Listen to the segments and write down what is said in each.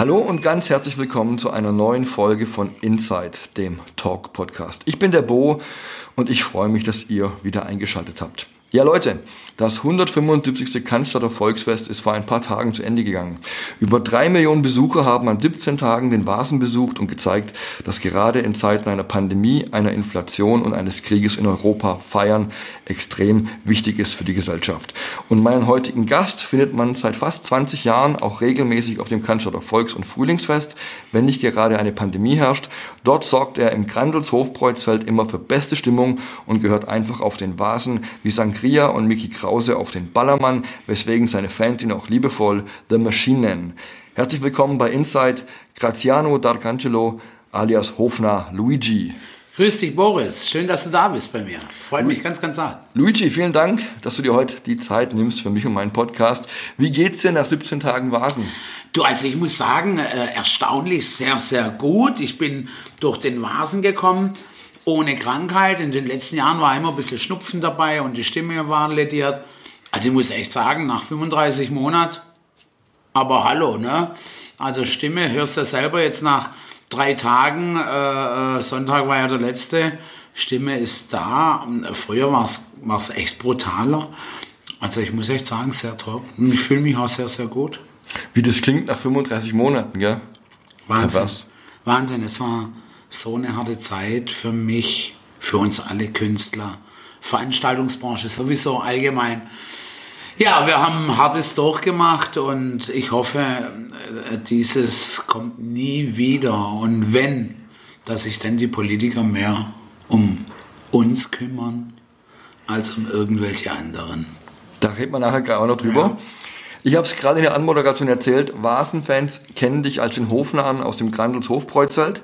Hallo und ganz herzlich willkommen zu einer neuen Folge von Inside, dem Talk Podcast. Ich bin der Bo und ich freue mich, dass ihr wieder eingeschaltet habt. Ja Leute, das 175. Cannstatter Volksfest ist vor ein paar Tagen zu Ende gegangen. Über drei Millionen Besucher haben an 17 Tagen den Vasen besucht und gezeigt, dass gerade in Zeiten einer Pandemie, einer Inflation und eines Krieges in Europa feiern extrem wichtig ist für die Gesellschaft. Und meinen heutigen Gast findet man seit fast 20 Jahren auch regelmäßig auf dem Cannstatter Volks- und Frühlingsfest, wenn nicht gerade eine Pandemie herrscht. Dort sorgt er im Grandels Hofbräuzfeld immer für beste Stimmung und gehört einfach auf den Vasen wie St. Kria und Mickey Krause auf den Ballermann, weswegen seine Fans ihn auch liebevoll The Machine nennen. Herzlich willkommen bei Inside, Graziano D'Arcangelo alias Hofner Luigi. Grüß dich, Boris. Schön, dass du da bist bei mir. Freut mich ganz, ganz arg. Luigi, vielen Dank, dass du dir heute die Zeit nimmst für mich und meinen Podcast. Wie geht's dir nach 17 Tagen Vasen? Du, also ich muss sagen, äh, erstaunlich sehr, sehr gut. Ich bin durch den Vasen gekommen ohne Krankheit. In den letzten Jahren war immer ein bisschen Schnupfen dabei und die Stimme war lediert. Also ich muss echt sagen, nach 35 Monaten, aber hallo, ne? Also Stimme hörst du selber jetzt nach drei Tagen, äh, äh Sonntag war ja der letzte, Stimme ist da. Früher war es echt brutaler. Also ich muss echt sagen, sehr toll. Ich fühle mich auch sehr, sehr gut. Wie das klingt nach 35 Monaten, gell? Wahnsinn. Wahnsinn. Es war so eine harte Zeit für mich, für uns alle Künstler, Veranstaltungsbranche sowieso allgemein. Ja, wir haben hartes durchgemacht und ich hoffe, äh, dieses kommt nie wieder. Und wenn, dass sich dann die Politiker mehr um uns kümmern als um irgendwelche anderen. Da redet man nachher auch noch drüber. Ja. Ich habe es gerade in der Anmoderation erzählt, Vasen-Fans kennen dich als den Hofnahen aus dem Grandels Hofbräuzelt.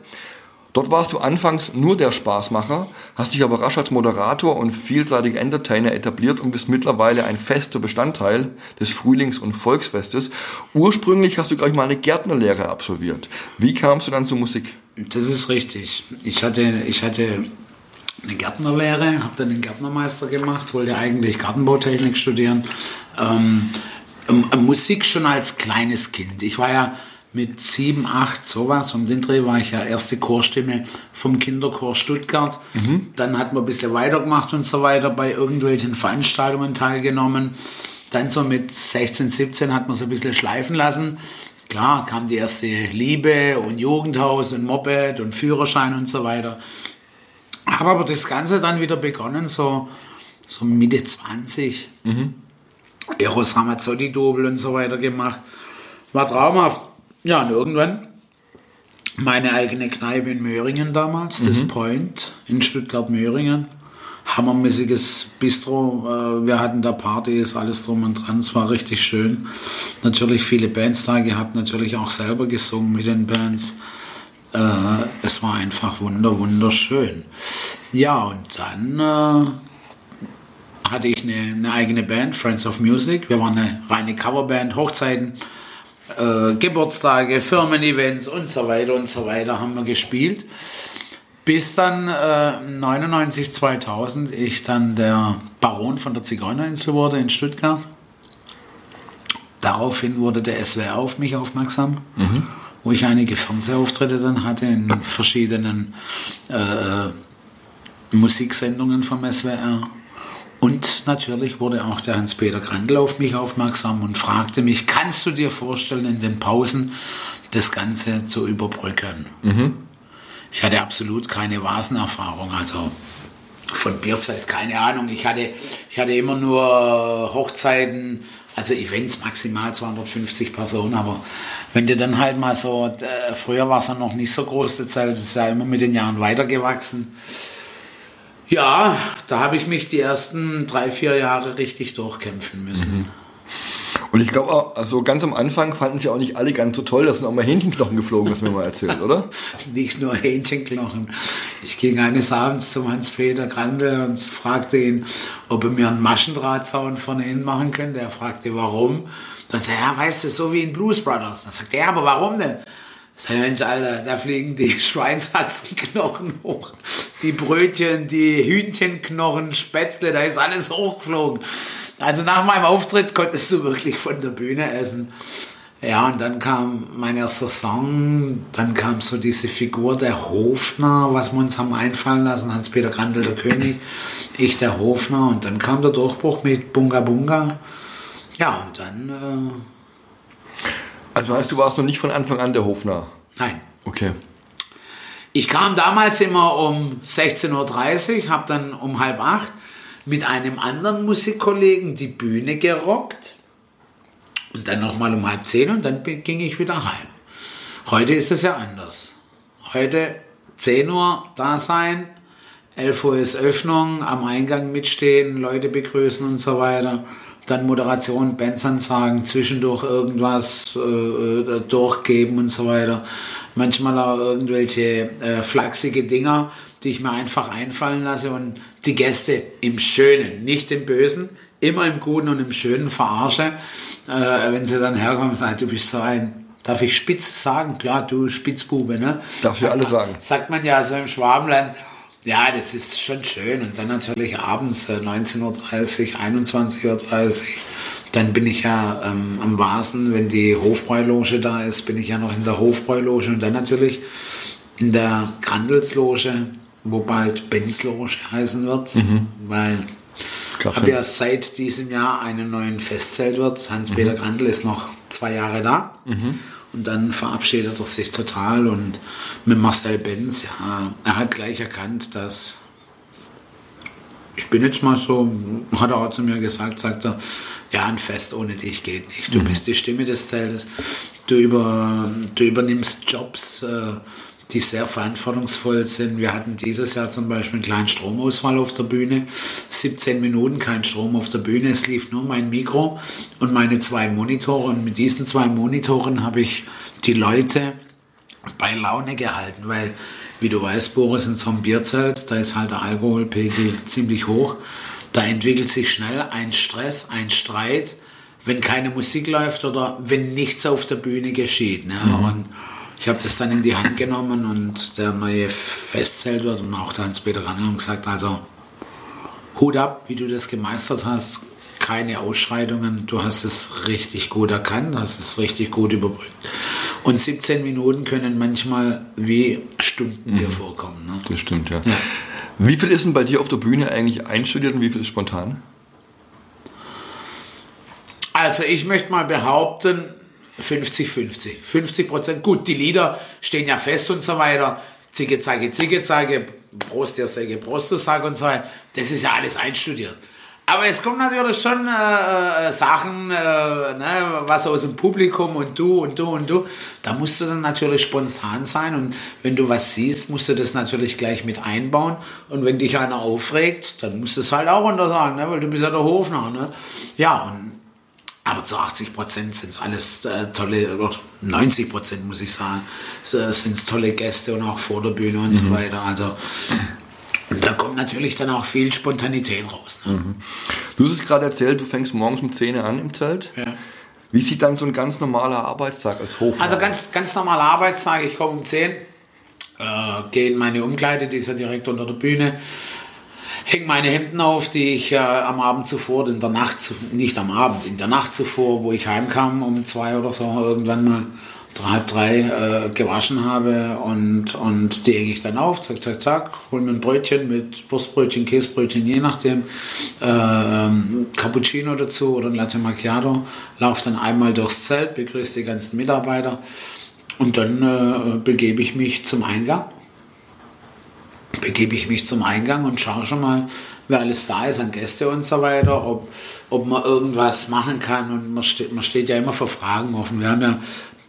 Dort warst du anfangs nur der Spaßmacher, hast dich aber rasch als Moderator und vielseitiger Entertainer etabliert und bist mittlerweile ein fester Bestandteil des Frühlings- und Volksfestes. Ursprünglich hast du gleich mal eine Gärtnerlehre absolviert. Wie kamst du dann zur Musik? Das ist richtig. Ich hatte, ich hatte eine Gärtnerlehre, habe dann den Gärtnermeister gemacht, wollte eigentlich Gartenbautechnik studieren. Ähm, Musik schon als kleines Kind. Ich war ja mit sieben, acht, sowas. Um den Dreh war ich ja erste Chorstimme vom Kinderchor Stuttgart. Mhm. Dann hat man ein bisschen weitergemacht und so weiter, bei irgendwelchen Veranstaltungen teilgenommen. Dann so mit 16, 17 hat man so ein bisschen schleifen lassen. Klar, kam die erste Liebe und Jugendhaus und Moped und Führerschein und so weiter. Habe aber das Ganze dann wieder begonnen, so, so Mitte 20. Mhm. Eros Ramazzotti-Double und so weiter gemacht. War traumhaft. Ja, und irgendwann meine eigene Kneipe in Möhringen damals, mhm. das Point in Stuttgart-Möhringen. Hammermäßiges Bistro. Äh, wir hatten da Partys, alles drum und dran. Es war richtig schön. Natürlich viele Bands da gehabt, natürlich auch selber gesungen mit den Bands. Äh, es war einfach wunder, wunderschön. Ja, und dann äh, hatte ich eine, eine eigene Band, Friends of Music. Wir waren eine reine Coverband, Hochzeiten äh, Geburtstage, Firmen-Events und so weiter und so weiter haben wir gespielt. Bis dann äh, 99, 2000 ich dann der Baron von der Zigeunerinsel wurde in Stuttgart. Daraufhin wurde der SWR auf mich aufmerksam, mhm. wo ich einige Fernsehauftritte dann hatte in verschiedenen äh, Musiksendungen vom SWR. Und natürlich wurde auch der Hans-Peter Grandl auf mich aufmerksam und fragte mich, kannst du dir vorstellen, in den Pausen das Ganze zu überbrücken? Mhm. Ich hatte absolut keine Vasenerfahrung, also von Bierzeit, keine Ahnung. Ich hatte, ich hatte immer nur Hochzeiten, also Events maximal 250 Personen, aber wenn du dann halt mal so, äh, früher war es ja noch nicht so groß, die Zeit ist ja immer mit den Jahren weitergewachsen. Ja, da habe ich mich die ersten drei, vier Jahre richtig durchkämpfen müssen. Mhm. Und ich glaube auch, also ganz am Anfang fanden sie auch nicht alle ganz so toll, dass sind auch mal Hähnchenknochen geflogen, das mir mal erzählt, oder? nicht nur Hähnchenknochen. Ich ging eines Abends zum Hans-Peter Grandel und fragte ihn, ob er mir einen Maschendrahtzaun vorne hin machen könnte. Er fragte, warum. Dann sagte er, ja, weißt du, so wie in Blues Brothers. Dann sagte er, ja, aber warum denn? Sag Mensch, Alter, da fliegen die Schweinshaxenknochen hoch, die Brötchen, die Hühnchenknochen, Spätzle, da ist alles hochgeflogen. Also nach meinem Auftritt konntest du wirklich von der Bühne essen. Ja, und dann kam mein erster Song, dann kam so diese Figur der Hofner, was wir uns haben einfallen lassen, Hans-Peter Grandel, der König, ich der Hofner, und dann kam der Durchbruch mit Bunga Bunga. Ja, und dann... Äh, also heißt, du warst noch nicht von Anfang an der Hofner? Nein. Okay. Ich kam damals immer um 16.30 Uhr, habe dann um halb acht mit einem anderen Musikkollegen die Bühne gerockt und dann nochmal um halb zehn und dann ging ich wieder heim. Heute ist es ja anders. Heute 10 Uhr da sein, 11 Uhr ist Öffnung, am Eingang mitstehen, Leute begrüßen und so weiter. Dann Moderation, Bandsansagen, zwischendurch irgendwas äh, äh, durchgeben und so weiter. Manchmal auch irgendwelche äh, flachsige Dinger, die ich mir einfach einfallen lasse und die Gäste im Schönen, nicht im Bösen, immer im Guten und im Schönen verarsche. Äh, wenn sie dann herkommen und sagen, du bist so ein, darf ich spitz sagen? Klar, du Spitzbube, ne? Darf ja alle sagen. Sagt man ja so im Schwabenland. Ja, das ist schon schön. Und dann natürlich abends äh, 19.30 Uhr, 21.30 Uhr. Dann bin ich ja ähm, am Vasen, wenn die Hofbräuloge da ist, bin ich ja noch in der Hofbräuloge und dann natürlich in der Grandelsloge wo bald Benzloge heißen wird, mhm. weil ich habe ja seit diesem Jahr einen neuen Festzeltwirt. Hans-Peter mhm. Grandl ist noch zwei Jahre da. Mhm. Und dann verabschiedet er sich total. Und mit Marcel Benz, ja, er hat gleich erkannt, dass ich bin jetzt mal so, hat er auch zu mir gesagt, sagt er, ja, ein Fest ohne dich geht nicht. Du mhm. bist die Stimme des Zeltes. Du, über, du übernimmst Jobs. Äh, die sehr verantwortungsvoll sind. Wir hatten dieses Jahr zum Beispiel einen kleinen Stromausfall auf der Bühne. 17 Minuten kein Strom auf der Bühne. Es lief nur mein Mikro und meine zwei Monitore. Und mit diesen zwei Monitoren habe ich die Leute bei Laune gehalten, weil, wie du weißt, Boris, in so einem Bierzelt, da ist halt der Alkoholpegel ziemlich hoch. Da entwickelt sich schnell ein Stress, ein Streit, wenn keine Musik läuft oder wenn nichts auf der Bühne geschieht. Ne? Mhm. Und ich habe das dann in die Hand genommen und der neue Festzeltwirt und auch der Hans-Peter Randl haben gesagt, also Hut ab, wie du das gemeistert hast, keine Ausschreitungen, du hast es richtig gut erkannt, hast es richtig gut überbrückt. Und 17 Minuten können manchmal wie Stunden mhm. dir vorkommen. Ne? Das stimmt, ja. ja. Wie viel ist denn bei dir auf der Bühne eigentlich einstudiert und wie viel ist spontan? Also ich möchte mal behaupten, 50-50. 50 Prozent. Gut, die Lieder stehen ja fest und so weiter. Zicke, zacke, zicke, zacke, Prost, der Säge, Prost, du sag und so weiter. Das ist ja alles einstudiert. Aber es kommen natürlich schon äh, äh, Sachen, äh, ne, was aus dem Publikum und du und du und du. Da musst du dann natürlich spontan sein und wenn du was siehst, musst du das natürlich gleich mit einbauen. Und wenn dich einer aufregt, dann musst du es halt auch untersagen, ne, weil du bist ja der Hofner. Ne? Ja, und aber zu 80 Prozent sind es alles äh, tolle, oder 90 Prozent muss ich sagen, sind es tolle Gäste und auch vor der Bühne und mhm. so weiter. Also da kommt natürlich dann auch viel Spontanität raus. Ne? Mhm. Du hast es gerade erzählt, du fängst morgens um 10 Uhr an im Zelt. Ja. Wie sieht dann so ein ganz normaler Arbeitstag als Hofmann? Also ganz, ganz normaler Arbeitstag, ich komme um 10, äh, gehe in meine Umkleide, die ist ja direkt unter der Bühne hänge meine Hemden auf, die ich äh, am Abend zuvor, in der Nacht, nicht am Abend, in der Nacht zuvor, wo ich heimkam, um zwei oder so, irgendwann mal halb drei äh, gewaschen habe und, und die hänge ich dann auf, zack, zack, zack, hole mir ein Brötchen mit Wurstbrötchen, Käsebrötchen, je nachdem, äh, Cappuccino dazu oder ein Latte Macchiato, laufe dann einmal durchs Zelt, begrüße die ganzen Mitarbeiter und dann äh, begebe ich mich zum Eingang begebe ich mich zum Eingang und schaue schon mal, wer alles da ist an Gäste und so weiter, ob, ob man irgendwas machen kann. Und man steht, man steht ja immer vor Fragen offen. Wir haben ja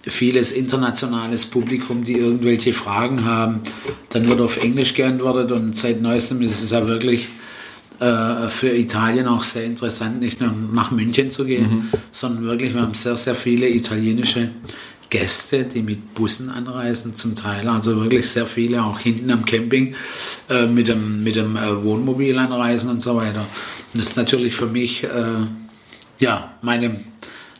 vieles internationales Publikum, die irgendwelche Fragen haben. Dann wird auf Englisch geantwortet und seit neuestem ist es ja wirklich äh, für Italien auch sehr interessant, nicht nur nach München zu gehen, mhm. sondern wirklich, wir haben sehr, sehr viele italienische Gäste, die mit Bussen anreisen zum Teil, also wirklich sehr viele, auch hinten am Camping äh, mit dem, mit dem äh, Wohnmobil anreisen und so weiter. Und das ist natürlich für mich, äh, ja, meine,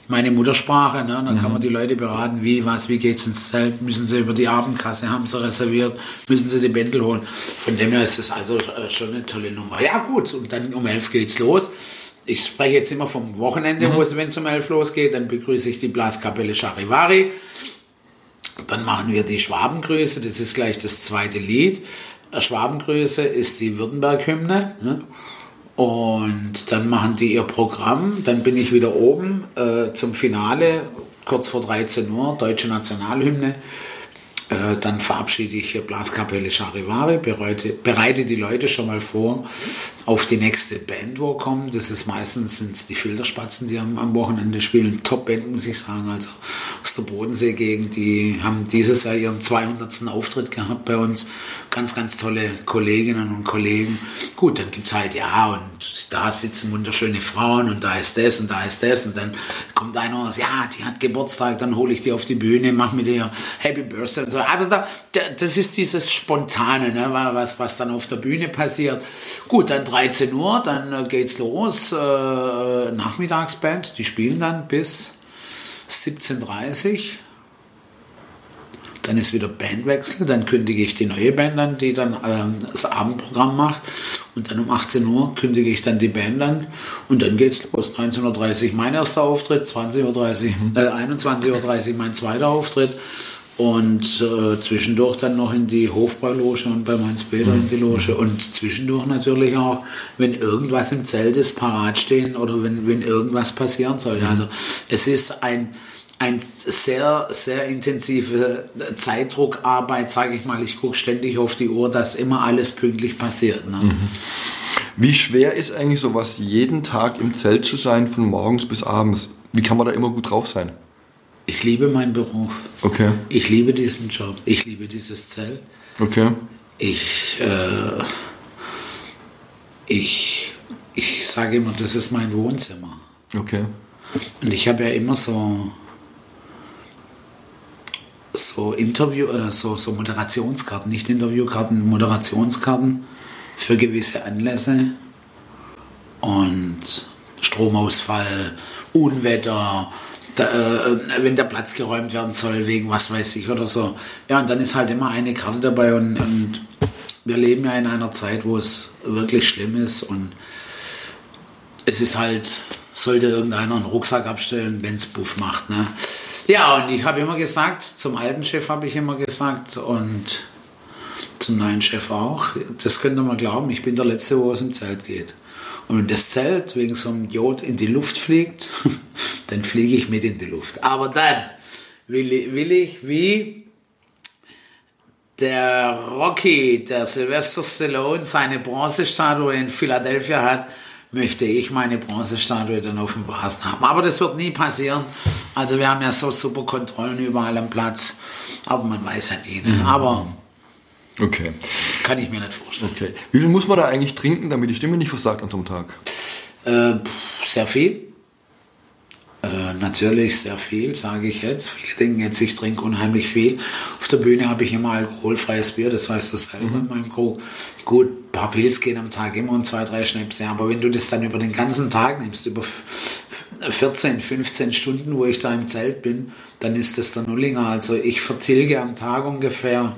meine Muttersprache. Ne? Dann mhm. kann man die Leute beraten, wie, was, wie geht es ins Zelt, müssen sie über die Abendkasse, haben sie reserviert, müssen sie die Bändel holen. Von dem her ist es also äh, schon eine tolle Nummer. Ja gut, und dann um elf geht's los ich spreche jetzt immer vom Wochenende, mhm. wo es, wenn es um elf losgeht, dann begrüße ich die Blaskapelle Charivari. Dann machen wir die Schwabengröße, das ist gleich das zweite Lied. Schwabengröße ist die Württemberg-Hymne. Ne? Und dann machen die ihr Programm. Dann bin ich wieder oben äh, zum Finale, kurz vor 13 Uhr, deutsche Nationalhymne. Äh, dann verabschiede ich hier Blaskapelle Charivari, bereite, bereite die Leute schon mal vor auf die nächste Band, wo kommt. Das ist meistens sind's die Filterspatzen, die am, am Wochenende spielen. Top-Band, muss ich sagen. Also aus der Bodensee-Gegend. Die haben dieses Jahr ihren 200. Auftritt gehabt bei uns. Ganz, ganz tolle Kolleginnen und Kollegen. Gut, dann gibt es halt, ja, und da sitzen wunderschöne Frauen und da ist das und da ist das. Und dann kommt einer und sagt, ja, die hat Geburtstag, dann hole ich die auf die Bühne, mach mit ihr Happy Birthday so. Also da, das ist dieses Spontane, ne, was, was dann auf der Bühne passiert. Gut, dann 13 Uhr, dann äh, geht's los. Äh, Nachmittagsband, die spielen dann bis 17.30 Uhr. Dann ist wieder Bandwechsel, dann kündige ich die neue Band an, die dann ähm, das Abendprogramm macht. Und dann um 18 Uhr kündige ich dann die Band an. Und dann geht's los. 19.30 Uhr mein erster Auftritt, 20.30 Uhr, äh, 21.30 Uhr mein zweiter Auftritt. Und äh, zwischendurch dann noch in die Hofbauloge und bei Mainz Peter in die Loge. Und zwischendurch natürlich auch, wenn irgendwas im Zelt ist, parat stehen oder wenn, wenn irgendwas passieren soll. Also es ist ein, ein sehr, sehr intensive Zeitdruckarbeit, sage ich mal. Ich gucke ständig auf die Uhr, dass immer alles pünktlich passiert. Ne? Mhm. Wie schwer ist eigentlich sowas, jeden Tag im Zelt zu sein, von morgens bis abends? Wie kann man da immer gut drauf sein? Ich liebe meinen Beruf. Okay. Ich liebe diesen Job. Ich liebe dieses Zelt. Okay. Ich, äh, ich, ich sage immer, das ist mein Wohnzimmer. Okay. Und ich habe ja immer so, so Interview, äh, so, so Moderationskarten, nicht Interviewkarten, Moderationskarten für gewisse Anlässe. Und Stromausfall, Unwetter, da, äh, wenn der Platz geräumt werden soll, wegen was weiß ich oder so. Ja, und dann ist halt immer eine Karte dabei und, und wir leben ja in einer Zeit, wo es wirklich schlimm ist und es ist halt, sollte irgendeiner einen Rucksack abstellen, wenn es Buff macht. Ne? Ja, und ich habe immer gesagt, zum alten Chef habe ich immer gesagt und zum neuen Chef auch, das könnt ihr mal glauben, ich bin der Letzte, wo es im Zelt geht. Und wenn das Zelt wegen so einem Jod in die Luft fliegt, dann fliege ich mit in die Luft. Aber dann will ich, will ich wie der Rocky, der Sylvester Stallone, seine Bronzestatue in Philadelphia hat, möchte ich meine Bronzestatue dann auf dem Basen haben. Aber das wird nie passieren. Also wir haben ja so super Kontrollen überall am Platz. Aber man weiß ja nie. Ne? Mhm. Aber Okay. Kann ich mir nicht vorstellen. Okay. Wie viel muss man da eigentlich trinken, damit die Stimme nicht versagt an so einem Tag? Äh, sehr viel. Äh, natürlich sehr viel, sage ich jetzt. Viele denken jetzt, ich trinke unheimlich viel. Auf der Bühne habe ich immer alkoholfreies Bier, das weißt du selber mhm. in meinem Krug. Gut, ein paar Pilz gehen am Tag immer und zwei, drei Schnäpse. Aber wenn du das dann über den ganzen Tag nimmst, über 14, 15 Stunden, wo ich da im Zelt bin, dann ist das der Nullinger. Also ich vertilge am Tag ungefähr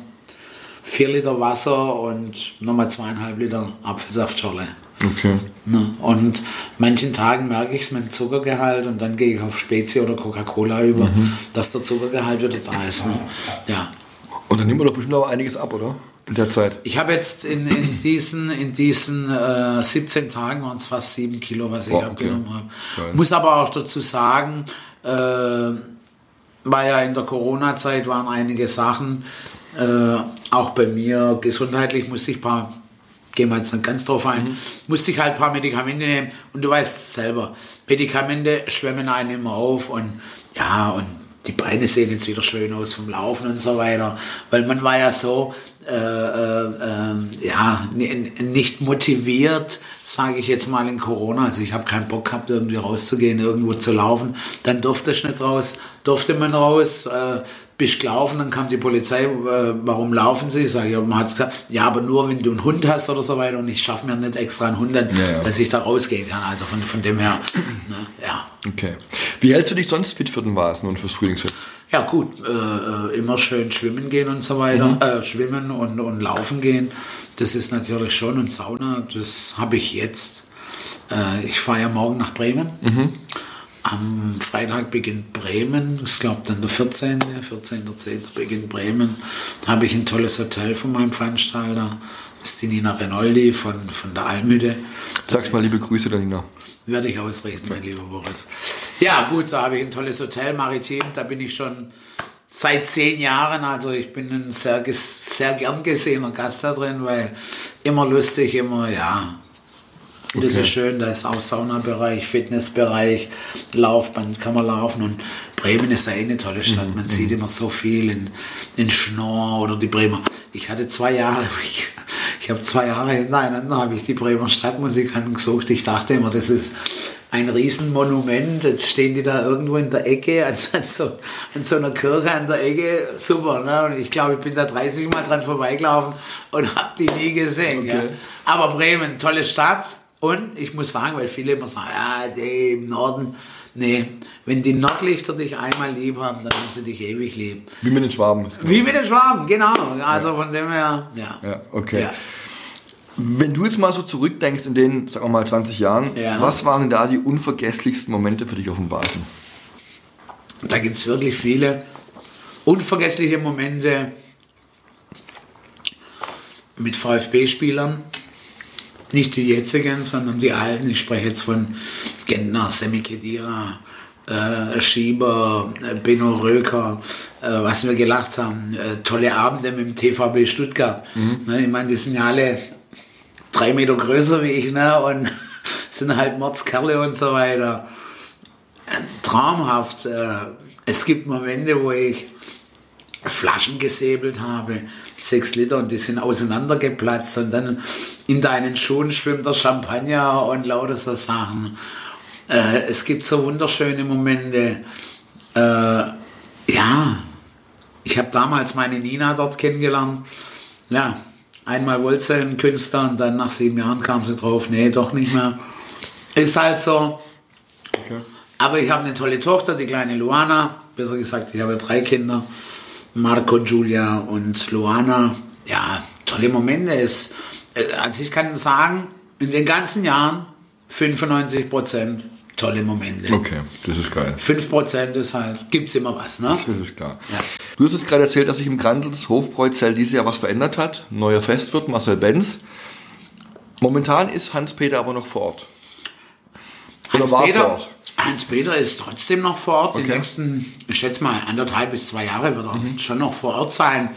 4 Liter Wasser und nochmal zweieinhalb Liter Apfelsaftschorle. Okay. Ne? Und manchen Tagen merke ich es mit dem Zuckergehalt und dann gehe ich auf Spezi oder Coca-Cola über, mhm. dass der Zuckergehalt wieder da ist. Ne? Ja. Und dann nehmen wir doch bestimmt auch einiges ab, oder? In der Zeit. Ich habe jetzt in, in diesen, in diesen äh, 17 Tagen waren es fast 7 Kilo, was ich oh, abgenommen okay. habe. Muss aber auch dazu sagen, äh, war ja in der Corona-Zeit waren einige Sachen, äh, auch bei mir gesundheitlich musste ich ein paar, gehen wir jetzt nicht ganz drauf ein, mhm. musste ich halt ein paar Medikamente nehmen. Und du weißt selber, Medikamente schwemmen einen immer auf und ja, und die Beine sehen jetzt wieder schön aus vom Laufen und so weiter. Weil man war ja so, äh, äh, äh, ja, nicht motiviert, sage ich jetzt mal in Corona. Also ich habe keinen Bock gehabt, irgendwie rauszugehen, irgendwo zu laufen. Dann durfte ich nicht raus, durfte man raus, äh, bist gelaufen, dann kam die Polizei, äh, warum laufen Sie? Ich, man hat gesagt, ja, aber nur wenn du einen Hund hast oder so weiter und ich schaffe mir nicht extra einen Hund, dann, ja, ja. dass ich da rausgehen kann. Also von, von dem her, ne, ja. Okay. Wie hältst du dich sonst fit für den Vasen und fürs Frühlingsfest? Ja gut, äh, äh, immer schön schwimmen gehen und so weiter, mhm. äh, schwimmen und, und laufen gehen, das ist natürlich schon und Sauna, das habe ich jetzt. Äh, ich fahre ja morgen nach Bremen. Mhm. Am Freitag beginnt Bremen, ich glaube dann der 14. 14.10. beginnt Bremen. Da habe ich ein tolles Hotel von meinem Veranstalter. Das ist die Nina Renoldi von, von der Almüde. Sag's mal liebe Grüße der Nina. Werde ich ausrichten, mein lieber Boris. Ja, gut, da habe ich ein tolles Hotel, Maritim. Da bin ich schon seit zehn Jahren. Also ich bin ein sehr, sehr gern gesehener Gast da drin, weil immer lustig, immer, ja. Okay. Das ist schön, da ist auch Saunabereich, Fitnessbereich, Laufband kann man laufen und Bremen ist ja eh eine tolle Stadt. Man mhm. sieht immer so viel in, in Schnorr oder die Bremer. Ich hatte zwei Jahre, ich, ich habe zwei Jahre hintereinander habe ich die Bremer Stadtmusik angesucht. Ich dachte immer, das ist ein Riesenmonument. Jetzt stehen die da irgendwo in der Ecke, an, an, so, an so einer Kirche an der Ecke. Super, ne? Und ich glaube, ich bin da 30 Mal dran vorbeigelaufen und habe die nie gesehen. Okay. Ja. Aber Bremen, tolle Stadt. Und ich muss sagen, weil viele immer sagen, ja, die im Norden. Nee, wenn die Nordlichter dich einmal lieb haben, dann haben sie dich ewig lieb. Wie mit den Schwaben. Wie mit den Schwaben, genau. Also ja. von dem her, ja. Ja, okay. Ja. Wenn du jetzt mal so zurückdenkst in den, sagen wir mal, 20 Jahren, ja. was waren denn da die unvergesslichsten Momente für dich auf dem Basen? Da gibt es wirklich viele unvergessliche Momente mit VfB-Spielern. Nicht die jetzigen, sondern die alten. Ich spreche jetzt von Gentner, Semi Kedira, äh, Schieber, äh, Benno Röker, äh, was wir gelacht haben. Äh, tolle Abende mit dem TVB Stuttgart. Mhm. Ne, ich meine, die sind ja alle drei Meter größer wie ich, ne? Und sind halt Mordskerle und so weiter. Traumhaft. Äh, es gibt Momente, wo ich Flaschen gesäbelt habe, sechs Liter, und die sind auseinandergeplatzt und dann in deinen Schuhen schwimmt der Champagner und lauter so Sachen. Äh, es gibt so wunderschöne Momente. Äh, ja, ich habe damals meine Nina dort kennengelernt. Ja, Einmal wollte sie einen Künstler und dann nach sieben Jahren kam sie drauf, nee, doch nicht mehr. Ist halt so. Okay. Aber ich habe eine tolle Tochter, die kleine Luana. Besser gesagt, ich habe drei Kinder. Marco, Giulia und Luana. Ja, tolle Momente. Es, äh, also ich kann sagen, in den ganzen Jahren 95 Prozent tolle Momente. Okay, das ist geil. 5% ist halt, gibt es immer was, ne? Das ist klar. Ja. Du hast es gerade erzählt, dass sich im Grandels Hofbräuzell dieses Jahr was verändert hat. Neuer Festwirt, Marcel Benz. Momentan ist Hans-Peter aber noch vor Ort. Hans-Peter Hans-Peter ist trotzdem noch vor Ort. Okay. Die nächsten, ich schätze mal, anderthalb bis zwei Jahre wird er mhm. schon noch vor Ort sein.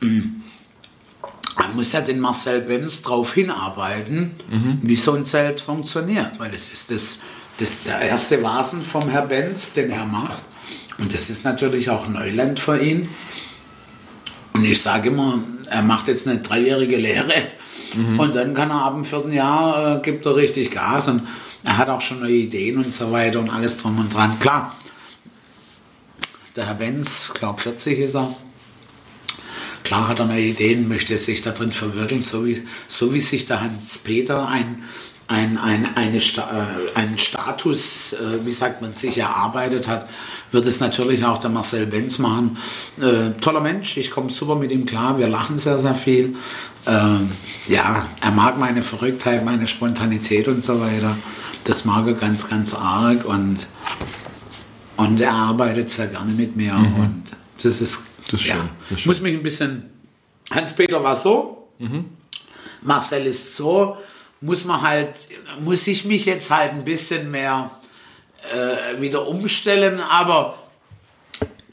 Mhm. Man muss ja den Marcel Benz darauf hinarbeiten, mhm. wie so ein Zelt funktioniert, weil es ist das das der erste Vasen vom Herr Benz, den er macht. Und das ist natürlich auch Neuland für ihn. Und ich sage immer, er macht jetzt eine dreijährige Lehre mhm. und dann kann er ab dem vierten Jahr, äh, gibt er richtig Gas und er hat auch schon neue Ideen und so weiter und alles drum und dran. Klar, der Herr Benz, glaube 40 ist er, klar hat er neue Ideen, möchte sich da drin verwirklichen, so wie, so wie sich der Hans-Peter ein ein, ein, eine, äh, einen Status, äh, wie sagt man, sich erarbeitet hat, wird es natürlich auch der Marcel Benz machen. Äh, toller Mensch, ich komme super mit ihm klar, wir lachen sehr, sehr viel. Äh, ja, er mag meine Verrücktheit, meine Spontanität und so weiter. Das mag er ganz, ganz arg und, und er arbeitet sehr gerne mit mir mhm. und das ist, das ist ja, schön. Das ist muss mich ein bisschen, Hans-Peter war so, mhm. Marcel ist so, muss man halt, muss ich mich jetzt halt ein bisschen mehr äh, wieder umstellen, aber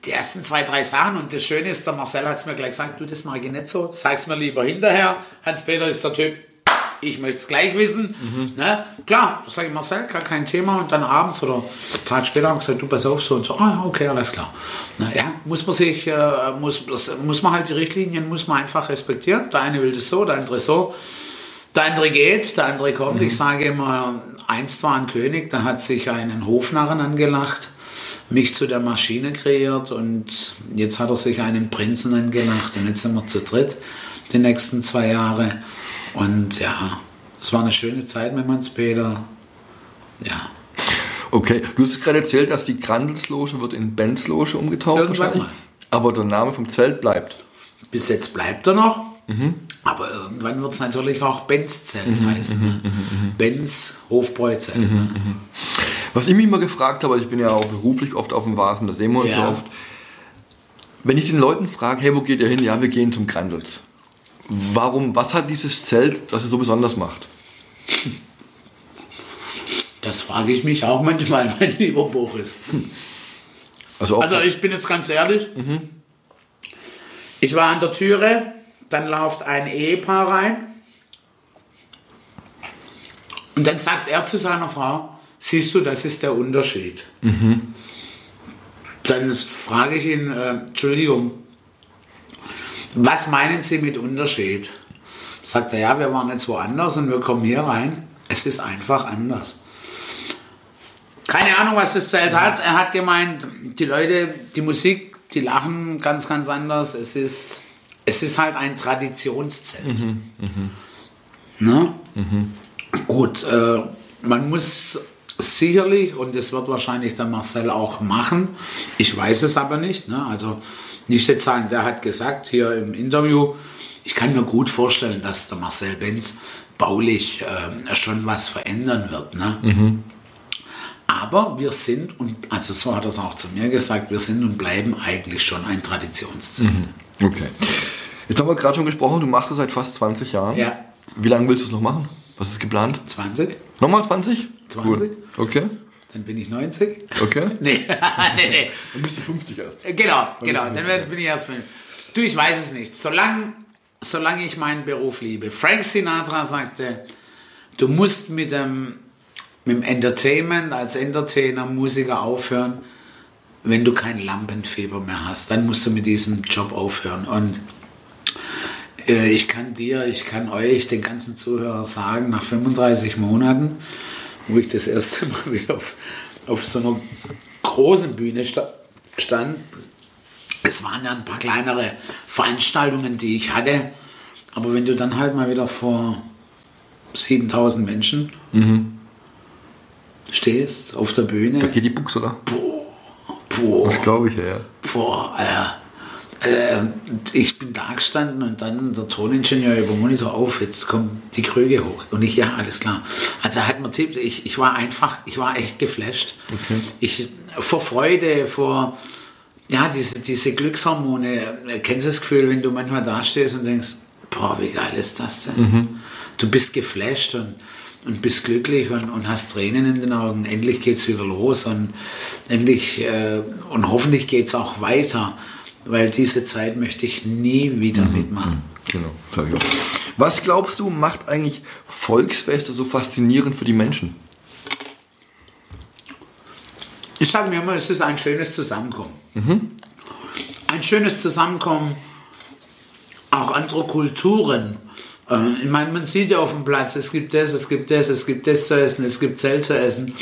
die ersten zwei, drei Sachen und das Schöne ist, der Marcel hat es mir gleich gesagt, du, das mache ich nicht so, sag's mir lieber hinterher. Hans-Peter ist der Typ, ich möchte es gleich wissen. Ne? Klar, sage ich Marcel, gar kein Thema. Und dann abends oder Tag später haben gesagt, du pass auf, so und so. Ah, okay, alles klar. Na, ja, muss man sich, äh, muss, das, muss man halt die Richtlinien, muss man einfach respektieren. Der eine will das so, der andere so. Der andere geht, der andere kommt. Ich sage immer, einst war ein König, da hat sich einen Hofnarren angelacht, mich zu der Maschine kreiert und jetzt hat er sich einen Prinzen angelacht und jetzt sind wir zu dritt die nächsten zwei Jahre. Und ja, es war eine schöne Zeit mit Manspeter. Ja, Okay, du hast gerade erzählt, dass die Grandelsloge wird in Benzloge umgetaucht Irgendwann mal. Aber der Name vom Zelt bleibt. bis jetzt bleibt er noch. Aber irgendwann wird es natürlich auch Benz-Zelt heißen. Ne? Benz Hofbräuzelt. Ne? Was ich mich immer gefragt habe, also ich bin ja auch beruflich oft auf dem Vasen, da sehen wir uns ja, Ja. oft. Wenn ich den Leuten frage, hey, wo geht ihr hin? Ja, wir gehen zum Grandels. Warum, was hat dieses Zelt, das es so besonders macht? Das frage ich mich auch manchmal, mein lieber Boris. Also, Also ich bin jetzt ganz ehrlich. Ich war an der Türe, dann läuft ein Ehepaar rein. Und dann sagt er zu seiner Frau, siehst du, das ist der Unterschied. Dann frage ich ihn, äh, Entschuldigung, was meinen Sie mit Unterschied? Sagt er, ja, wir waren jetzt woanders und wir kommen hier rein. Es ist einfach anders. Keine Ahnung, was das Zelt hat. Er hat gemeint, die Leute, die Musik, die lachen ganz, ganz anders. Es ist, es ist halt ein Traditionszelt. Ne? Gut, äh, man muss sicherlich, und das wird wahrscheinlich der Marcel auch machen, ich weiß es aber nicht, ne? also nicht jetzt sagen, der hat gesagt hier im Interview, ich kann mir gut vorstellen, dass der Marcel Benz baulich äh, schon was verändern wird. Ne? Aber wir sind, und also so hat er es auch zu mir gesagt, wir sind und bleiben eigentlich schon ein Traditionszelt. okay. Jetzt haben wir gerade schon gesprochen, du machst das seit fast 20 Jahren. Ja. Wie lange willst du es noch machen? Was ist geplant? 20, Nochmal 20? 20. Cool. Okay, dann bin ich 90. okay. Nee, nee, nee. Dann bist du 50 erst. Äh, Genau, genau. bist du Dann bin ich erst fünf. Du, ich weiß es nicht. Solange, solange ich meinen Beruf liebe. Frank Sinatra sagte, du musst mit dem, mit dem Entertainment, als Entertainer, Musiker aufhören, wenn du kein Lampenfieber mehr hast. Dann musst du mit diesem Job aufhören. Und äh, ich kann dir, ich kann euch, den ganzen Zuhörern sagen, nach 35 Monaten, wo ich das erste Mal wieder auf, auf so einer großen Bühne sta stand, es waren ja ein paar kleinere Veranstaltungen, die ich hatte, aber wenn du dann halt mal wieder vor 7000 Menschen stehst auf der Da Bühne, geht die Buchs, oder? boah, Das glaube ich, ja. ja. Boah, Alter. Äh, ich bin da gestanden und dann der Toningenieur über den Monitor auf, jetzt kommt die Krüge hoch. Und ich, ja, alles klar. Also er hat mir Tipps, ich, ich war einfach, ich war echt geflasht. Ich, vor Freude, vor, ja, diese, diese Glückshormone. Äh, Kennst du das Gefühl, wenn du manchmal da stehst und denkst, boah, wie geil ist das denn? Du bist geflasht und, und bist glücklich und, und hast Tränen in den Augen. Endlich geht's wieder los und endlich äh, und hoffentlich geht's auch weiter, weil diese Zeit möchte ich nie wieder mitmachen. Genau, sag ich auch. Was glaubst du, macht eigentlich Volksfeste so faszinierend für die Menschen? Ich sage mir immer, es ist ein schönes Zusammenkommen. Ein schönes Zusammenkommen auch anderer Kulturen. Äh, Ich meine, man sieht ja auf dem Platz, es gibt das, es gibt das, es gibt das zu essen, es gibt Zelt zu essen.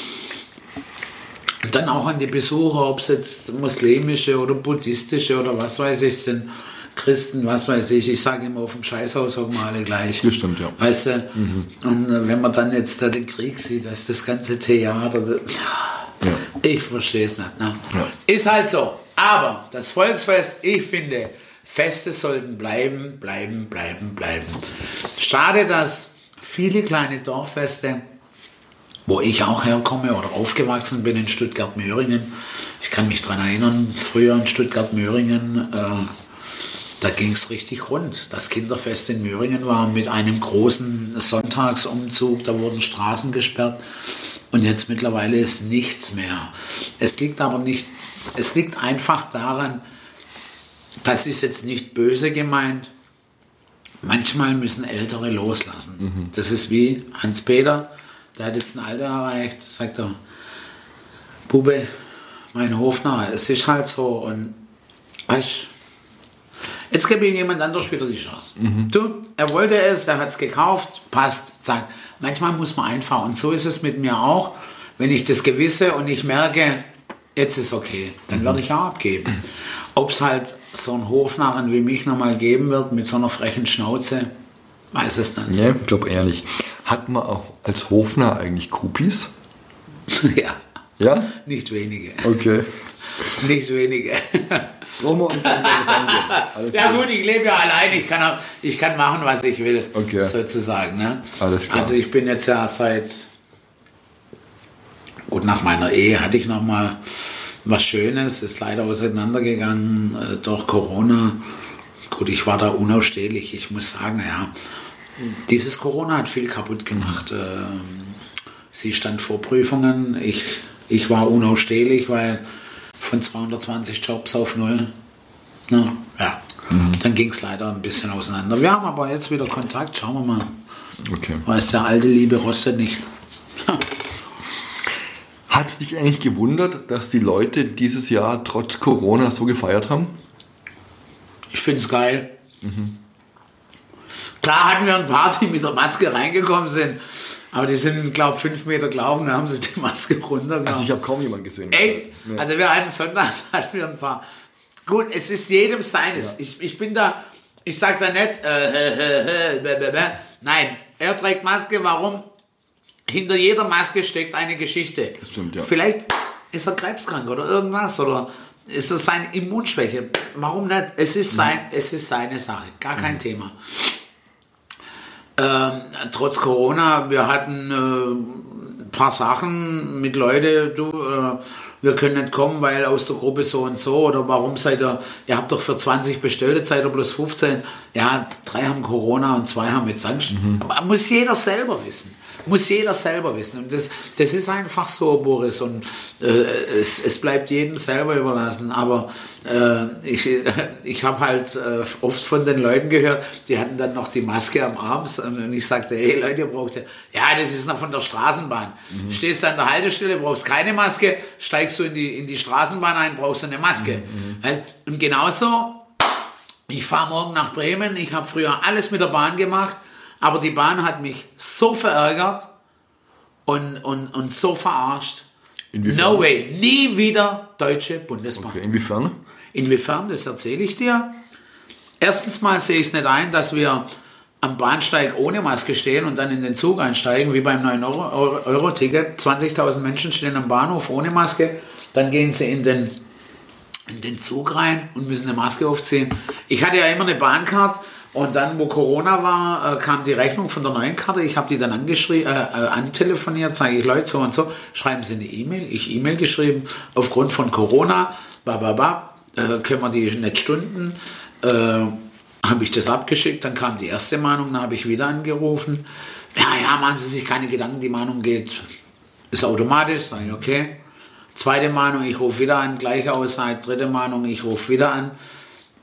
Und dann auch an die Besucher, ob es jetzt muslimische oder buddhistische oder was weiß ich sind, Christen, was weiß ich. Ich sage immer, auf dem Scheißhaus hocken wir alle gleich. Das stimmt, ja. Weißt du? Und äh, wenn man dann jetzt da den Krieg sieht, das ist das ganze Theater. das- Ich verstehe es nicht. Ne? Ist halt so. Aber das Volksfest, ich finde, Feste sollten bleiben, bleiben, bleiben, bleiben. Schade, dass viele kleine Dorffeste, wo ich auch herkomme oder aufgewachsen bin in Stuttgart-Möhringen, ich kann mich daran erinnern, früher in Stuttgart-Möhringen, äh, da ging es richtig rund. Das Kinderfest in Möhringen war mit einem großen Sonntagsumzug, da wurden Straßen gesperrt und jetzt mittlerweile ist nichts mehr. Es liegt aber nicht, es liegt einfach daran, das ist jetzt nicht böse gemeint, manchmal müssen Ältere loslassen. Das ist wie Hans-Peter, der hat jetzt ein Alter erreicht, sagt er, Bube, mein Hofnarr, es ist halt so und weißt, jetzt gebe ich jemand anders wieder die Chance. Du, er wollte es, er hat es gekauft, passt, zack. Manchmal muss man einfach, und so ist es mit mir auch, wenn ich das gewisse und ich merke, jetzt ist okay, dann werde ich auch abgeben. Ob es halt so einen Hofnarren wie mich nochmal geben wird mit so einer frechen Schnauze, weiß es nicht. Ne, ich glaube eher nicht. Hat man auch als Hofner eigentlich Groupies? ja, Ja? nicht wenige. Okay. Nicht wenige. Dann rangehen? Alles Ja gut. gut, ich lebe ja allein, ich kann, auch, ich kann machen, was ich will, Okay. sozusagen. Ne? Alles klar. Also ich bin jetzt ja seit, gut nach meiner Ehe hatte ich noch mal was Schönes, ist leider auseinandergegangen äh, durch Corona. Gut, ich war da unausstehlich, ich muss sagen, ja, dieses Corona hat viel kaputt gemacht. Ähm, Sie stand vor Prüfungen, ich, ich war unausstehlich, weil von 220 Jobs auf null na, ja. Dann ging es leider ein bisschen auseinander. Wir haben aber jetzt wieder Kontakt, schauen wir mal. Okay. Weiß der alte Liebe rostet nicht. Hat es dich eigentlich gewundert, dass die Leute dieses Jahr trotz Corona so gefeiert haben? Ich finde es geil. Klar hatten wir ein paar, die mit der Maske reingekommen sind, aber die sind, glaube ich, fünf Meter gelaufen, da haben sie die Maske runtergenommen. Also ich habe kaum jemanden gesehen. Echt? Nee. Also wir hatten sonntags hatten wir ein paar. Gut, es ist jedem seines. Ich, ich bin da, ich sag da nicht, äh, äh, äh, nein, er trägt Maske, warum? Hinter jeder Maske steckt eine Geschichte. Das stimmt, ja. Vielleicht ist er krebskrank oder irgendwas oder ist es seine Immunschwäche. Warum nicht? Es ist, Mhm. sein, es ist seine Sache, gar kein Thema. Ähm, trotz Corona, wir hatten äh, ein paar Sachen mit Leuten, du, äh, wir können nicht kommen, weil aus der Gruppe so und so, oder warum seid ihr, ihr habt doch für 20 bestellt, jetzt seid ihr bloß 15. Ja, drei haben Corona und zwei haben jetzt Angst. Aber muss jeder selber wissen. Muss jeder selber wissen. Und das, das ist einfach so, Boris. Und äh, es, es bleibt jedem selber überlassen. Aber äh, ich, ich habe halt äh, oft von den Leuten gehört, die hatten dann noch die Maske am Arm. Und ich sagte, hey Leute, ihr braucht ja, ja, das ist noch von der Straßenbahn. Stehst an der Haltestelle, brauchst keine Maske, steigst du in die, in die Straßenbahn ein, brauchst du eine Maske. Also, Und genauso ich fahre morgen nach Bremen. Ich habe früher alles mit der Bahn gemacht, aber die Bahn hat mich so verärgert und, und, und so verarscht. Inwiefern? No way. Nie wieder Deutsche Bundesbahn. Okay, inwiefern? Inwiefern, das erzähle ich dir. Erstens mal sehe ich es nicht ein, dass wir am Bahnsteig ohne Maske stehen und dann in den Zug einsteigen, wie beim 9-Euro-Ticket. 20.000 Menschen stehen am Bahnhof ohne Maske, dann gehen sie in den, in den Zug rein und müssen eine Maske aufziehen. Ich hatte ja immer eine Bahncard und dann, wo Corona war, äh, kam die Rechnung von der neuen Karte. Ich habe die dann angeschrieben, äh, äh, antelefoniert, sage ich Leute so und so, schreiben Sie eine E-Mail. Ich E-Mail geschrieben, aufgrund von Corona, bababa, äh, können wir die nicht stunden. Äh, habe ich das abgeschickt, dann kam die erste Mahnung, dann habe ich wieder angerufen. Ja, ja, machen Sie sich keine Gedanken, die Mahnung geht, ist automatisch, sage ich, okay. Zweite Mahnung, ich rufe wieder an, gleiche Aussage, dritte Mahnung, ich rufe wieder an.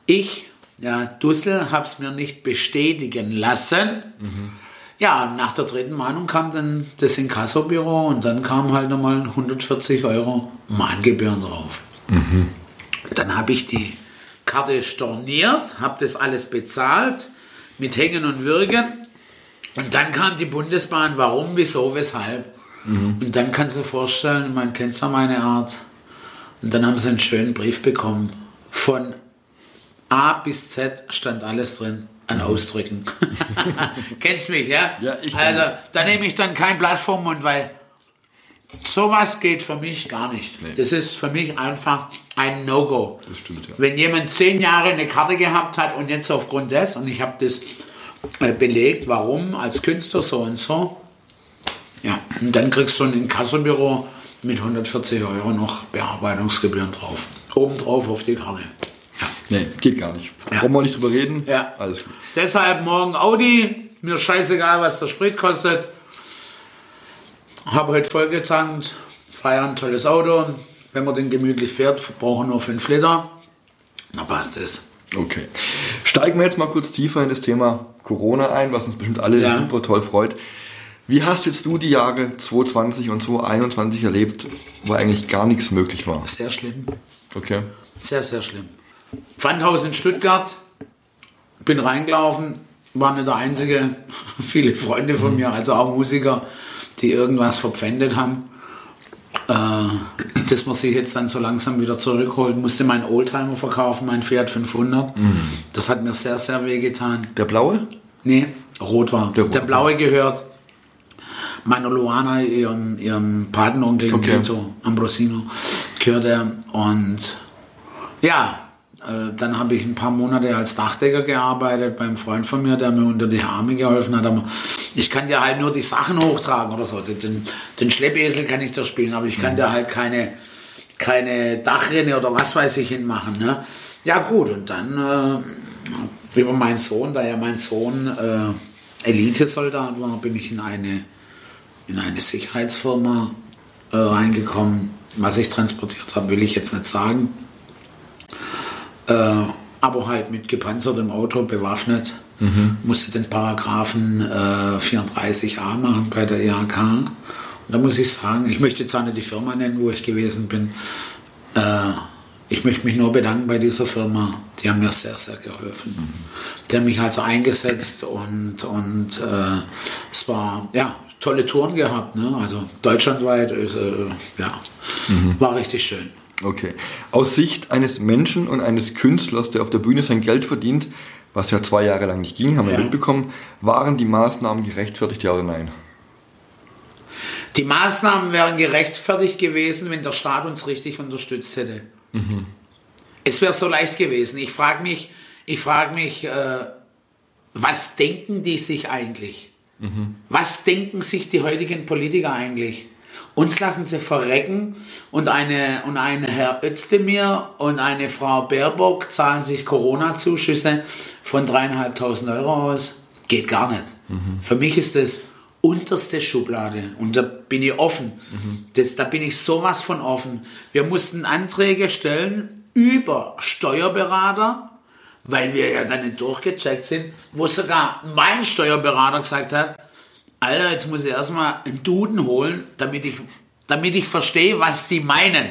Ich, ja, Dussel, habe es mir nicht bestätigen lassen. Ja, und nach der dritten Mahnung kam dann das Inkassobüro und dann kam halt nochmal 140 Euro Mahngebühren drauf. Dann habe ich die Karte storniert, habe das alles bezahlt mit Hängen und Würgen. Und dann kam die Bundesbahn, warum, wieso, weshalb. Und dann kannst du dir vorstellen, man kennt ja meine Art. Und dann haben sie einen schönen Brief bekommen. Von A bis Z stand alles drin an Ausdrücken. Kennst mich, ja? Ja, ich Also, da nehme ich dann kein Blatt vom Mund, weil sowas geht für mich gar nicht. Nee. Das ist für mich einfach ein No-Go. Das stimmt, ja. Wenn jemand zehn Jahre eine Karte gehabt hat und jetzt aufgrund des, und ich habe das äh, belegt, warum, als Künstler so und so, ja, und dann kriegst du ein Inkassobüro mit 140 Euro noch Bearbeitungsgebühren drauf. Obendrauf auf die Karte. Ja. Nee, geht gar nicht. Brauchen wir nicht drüber reden? Ja. Alles gut. Deshalb morgen Audi. Mir scheißegal, was der Sprit kostet. Habe heute vollgetankt. Feier ein tolles Auto. Wenn man den gemütlich fährt, verbrauchen nur 5 Liter. Na passt es. Okay. Steigen wir jetzt mal kurz tiefer in das Thema Corona ein, was uns bestimmt alle Ja. super toll freut. Wie hast jetzt du die Jahre 2020 und 2021 erlebt, wo eigentlich gar nichts möglich war? Sehr schlimm. Okay. Sehr, sehr schlimm. Pfandhaus in Stuttgart, bin reingelaufen, war nicht der Einzige. Viele Freunde von mir, also auch Musiker, die irgendwas verpfändet haben. Äh, dass man sich jetzt dann so langsam wieder zurückholt, musste meinen Oldtimer verkaufen, mein Fiat 500. Das hat mir sehr, sehr weh getan. Der blaue? Nee, rot war. Der Der, blaue gehört meiner Luana, ihrem, ihrem Patenonkel Okay. Ambrosino, gehört er. Und ja, dann habe ich ein paar Monate als Dachdecker gearbeitet beim Freund von mir, der mir unter die Arme geholfen hat. Aber ich kann dir halt nur die Sachen hochtragen oder so. Den, den Schleppesel kann ich dir spielen, aber ich kann dir halt keine, keine Dachrinne oder was weiß ich hinmachen. Ne? Ja gut, und dann äh, über meinen Sohn, da ja mein Sohn äh, Elitesoldat war, bin ich in eine, in eine Sicherheitsfirma äh, reingekommen. Was ich transportiert habe, will ich jetzt nicht sagen. Äh, aber halt mit gepanzertem Auto, bewaffnet. Musste den Paragraphen äh, 34a machen bei der IHK. Und da muss ich sagen, ich möchte jetzt auch nicht die Firma nennen, wo ich gewesen bin. Äh, ich möchte mich nur bedanken bei dieser Firma. Die haben mir sehr, sehr geholfen. Die haben mich also eingesetzt und, und äh, es war, ja, tolle Touren gehabt. Ne? Also deutschlandweit, äh, ja, war richtig schön. Okay. Aus Sicht eines Menschen und eines Künstlers, der auf der Bühne sein Geld verdient, was ja zwei Jahre lang nicht ging, haben wir Ja. mitbekommen, waren die Maßnahmen gerechtfertigt, ja oder nein? Die Maßnahmen wären gerechtfertigt gewesen, wenn der Staat uns richtig unterstützt hätte. Es wäre so leicht gewesen. Ich frage mich, ich frage mich, äh, was denken die sich eigentlich? Was denken sich die heutigen Politiker eigentlich? Uns lassen sie verrecken und eine und ein Herr Özdemir und eine Frau Baerbock zahlen sich Corona-Zuschüsse von dreieinhalbtausend Euro aus. Geht gar nicht. Für mich ist das unterste Schublade und da bin ich offen. Das, da bin ich sowas von offen. Wir mussten Anträge stellen über Steuerberater, weil wir ja dann nicht durchgecheckt sind, wo sogar mein Steuerberater gesagt hat, Alter, jetzt muss ich erstmal einen Duden holen, damit ich, damit ich verstehe, was die meinen.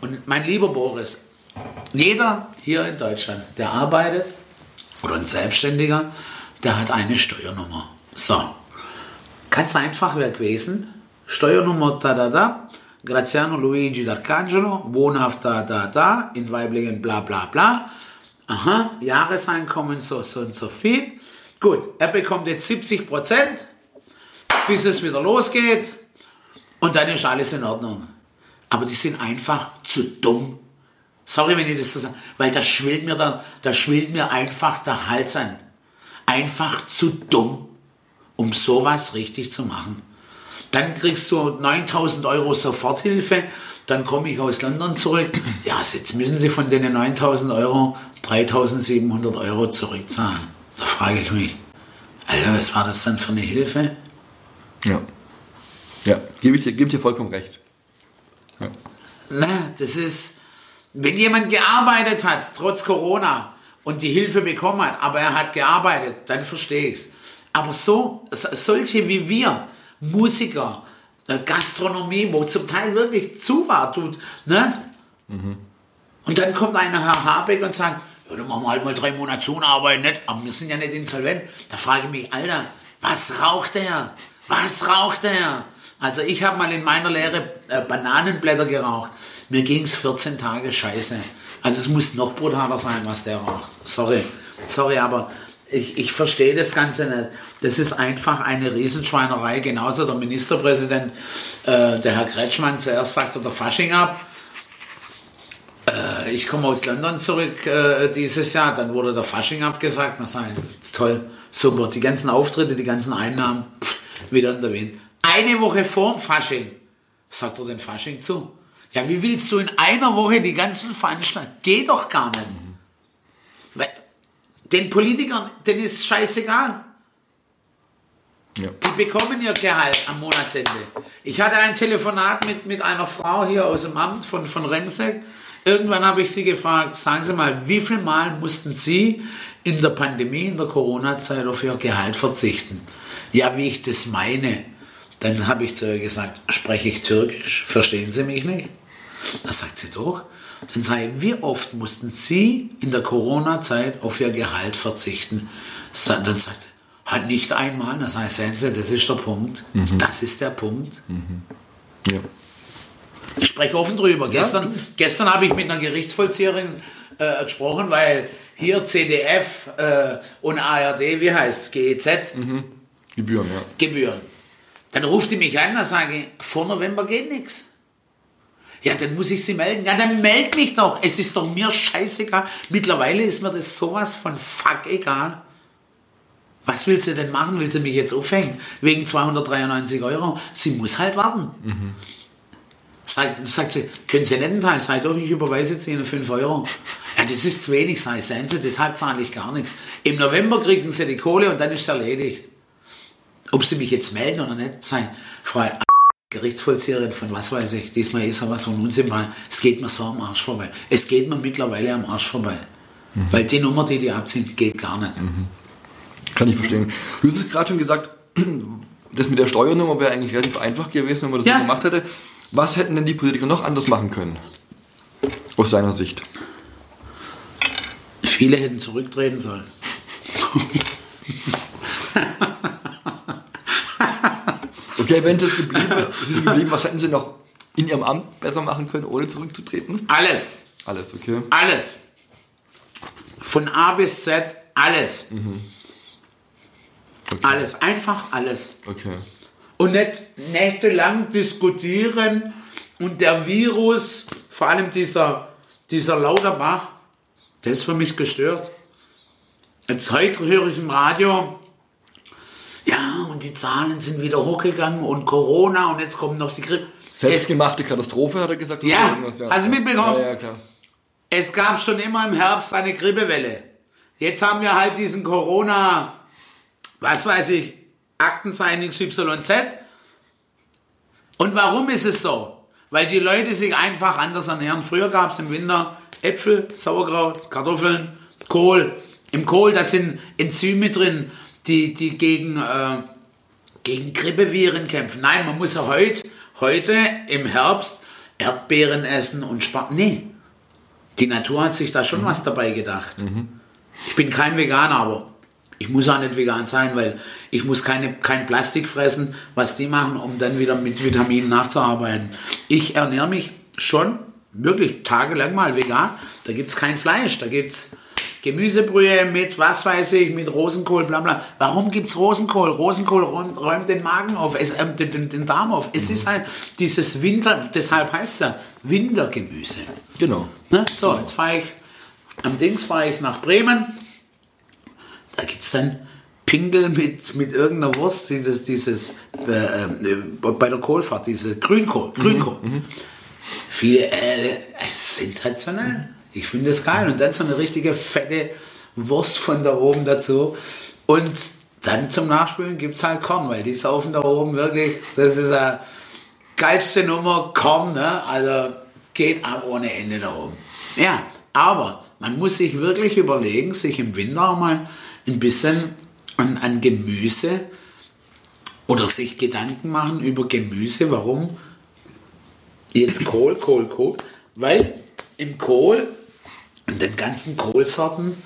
Und mein lieber Boris, jeder hier in Deutschland, der arbeitet, oder ein Selbstständiger, der hat eine Steuernummer. So, ganz einfach wäre gewesen, Steuernummer da da da, Graziano Luigi D'Arcangelo, wohnhaft da da da, in Weiblingen bla bla bla. Aha, Jahreseinkommen so, so und so viel. Gut, er bekommt jetzt 70 Prozent, bis es wieder losgeht und dann ist alles in Ordnung. Aber die sind einfach zu dumm. Sorry, wenn ich das so sage, weil da schwillt mir, mir einfach der Hals an. Einfach zu dumm, um sowas richtig zu machen. Dann kriegst du 9000 Euro Soforthilfe, dann komme ich aus London zurück. Ja, jetzt müssen sie von den 9000 Euro 3700 Euro zurückzahlen. Da frage ich mich, Alter, was war das dann für eine Hilfe? Ja. Ja, gebe ich, dir- gebe ich dir vollkommen recht. Ja. Na, das ist, wenn jemand gearbeitet hat, trotz Corona, und die Hilfe bekommen hat, aber er hat gearbeitet, dann verstehe ich es. Aber so, so- solche wie wir, Musiker, äh, Gastronomie, wo zum Teil wirklich zu war, tut, ne? Und dann kommt einer Herr Habeck und sagt, ja, dann machen wir halt mal drei Monate zu und arbeiten nicht, aber wir sind ja nicht insolvent. Da frage ich mich, Alter, was raucht der? Was raucht der? Also ich habe mal in meiner Lehre äh, Bananenblätter geraucht. Mir ging es 14 Tage scheiße. Also es muss noch brutaler sein, was der raucht. Sorry, sorry, aber ich, ich verstehe das Ganze nicht. Das ist einfach eine Riesenschweinerei. Genauso der Ministerpräsident, äh, der Herr Kretschmann, zuerst sagte der Fasching ab. Äh, ich komme aus London zurück äh, dieses Jahr, dann wurde der Fasching abgesagt. Na ich, toll, super, die ganzen Auftritte, die ganzen Einnahmen, pff, wieder in der Wind. Eine Woche vor dem Fasching sagt er den Fasching zu. Ja, wie willst du in einer Woche die ganzen Veranstaltungen? Geht doch gar nicht. Weil den Politikern, denen ist scheißegal. Ja. Die bekommen ihr Gehalt am Monatsende. Ich hatte ein Telefonat mit, mit einer Frau hier aus dem Amt von, von Remseck. Irgendwann habe ich sie gefragt, sagen Sie mal, wie viel Mal mussten Sie in der Pandemie, in der Corona-Zeit auf Ihr Gehalt verzichten? Ja, wie ich das meine. Dann habe ich zu ihr gesagt, spreche ich Türkisch? Verstehen Sie mich nicht? Da sagt sie doch. Dann sage ich, wie oft mussten Sie in der Corona-Zeit auf Ihr Gehalt verzichten? Dann sagt sie, halt nicht einmal. Das heißt, sehen Sie, das ist der Punkt. Mhm. Das ist der Punkt. Mhm. Ja. Ich spreche offen drüber. Ja. Gestern, gestern habe ich mit einer Gerichtsvollzieherin äh, gesprochen, weil hier CDF äh, und ARD, wie heißt GEZ? Mhm. Gebühren, ja. Gebühren. Dann ruft die mich an, und sage ich, vor November geht nichts. Ja, dann muss ich sie melden. Ja, dann meld mich doch. Es ist doch mir scheißegal. Mittlerweile ist mir das sowas von fuck egal. Was will sie denn machen? Will sie mich jetzt aufhängen? Wegen 293 Euro? Sie muss halt warten. Mhm. Sagt, sagt sie, können Sie nicht einen Teil? Sag doch, ich überweise jetzt Ihnen 5 Euro. Ja, das ist zu wenig, sei sehen Sie, deshalb zahle ich gar nichts. Im November kriegen Sie die Kohle und dann ist es erledigt. Ob Sie mich jetzt melden oder nicht, sei, Frau Gerichtsvollzieherin von was weiß ich, diesmal ist er was von uns immer, es geht mir so am Arsch vorbei. Es geht mir mittlerweile am Arsch vorbei. Mhm. Weil die Nummer, die die abziehen, geht gar nicht. Mhm. Kann ich verstehen. Du hast es gerade schon gesagt, das mit der Steuernummer wäre eigentlich relativ einfach gewesen, wenn man das ja. so gemacht hätte. Was hätten denn die Politiker noch anders machen können? Aus seiner Sicht. Viele hätten zurücktreten sollen. Okay, wenn es geblieben, ist geblieben, was hätten Sie noch in Ihrem Amt besser machen können, ohne zurückzutreten? Alles. Alles, okay. Alles. Von A bis Z, alles. Mhm. Okay. Alles, einfach alles. Okay. Und nicht nächtelang diskutieren und der Virus, vor allem dieser, dieser Lauterbach, der ist für mich gestört. Jetzt heute höre ich im Radio, ja, und die Zahlen sind wieder hochgegangen und Corona und jetzt kommt noch die Grippe. Selbstgemachte Katastrophe, hat er gesagt. Ja, ja. hast du mitbekommen? Ja, ja, klar. Es gab schon immer im Herbst eine Grippewelle. Jetzt haben wir halt diesen Corona, was weiß ich, Aktenzeichen XYZ. Und warum ist es so? Weil die Leute sich einfach anders ernähren. Früher gab es im Winter Äpfel, Sauerkraut, Kartoffeln, Kohl. Im Kohl, da sind Enzyme drin, die, die gegen, äh, gegen Grippeviren kämpfen. Nein, man muss ja heute, heute im Herbst Erdbeeren essen und sparen. Nee, die Natur hat sich da schon mhm. was dabei gedacht. Mhm. Ich bin kein Veganer, aber ich muss auch nicht vegan sein, weil ich muss keine, kein Plastik fressen, was die machen, um dann wieder mit Vitaminen nachzuarbeiten. Ich ernähre mich schon wirklich tagelang mal vegan. Da gibt es kein Fleisch, da gibt es Gemüsebrühe mit, was weiß ich, mit Rosenkohl, bla bla. Warum gibt es Rosenkohl? Rosenkohl räumt, räumt, den Magen auf, es, äh, den, den, Darm auf. Es mhm. ist halt dieses Winter, deshalb heißt es ja Wintergemüse. Genau. Ne? So, jetzt fahre ich, am Dings fahre ich nach Bremen. Da gibt es dann Pingel mit, mit irgendeiner Wurst, dieses, dieses äh, äh, bei der Kohlfahrt, diese Grünkohl. Grünkohl. Mhm. Mhm. Viele, äh, sensationell. Ich finde das geil. Und dann so eine richtige fette Wurst von da oben dazu. Und dann zum Nachspülen gibt es halt Korn, weil die saufen da oben wirklich, das ist eine geilste Nummer, Korn, ne? also geht ab ohne Ende da oben. Ja, aber man muss sich wirklich überlegen, sich im Winter mal ein bisschen an, an Gemüse oder sich Gedanken machen über Gemüse, warum jetzt Kohl, Kohl, Kohl, weil im Kohl in den ganzen Kohlsorten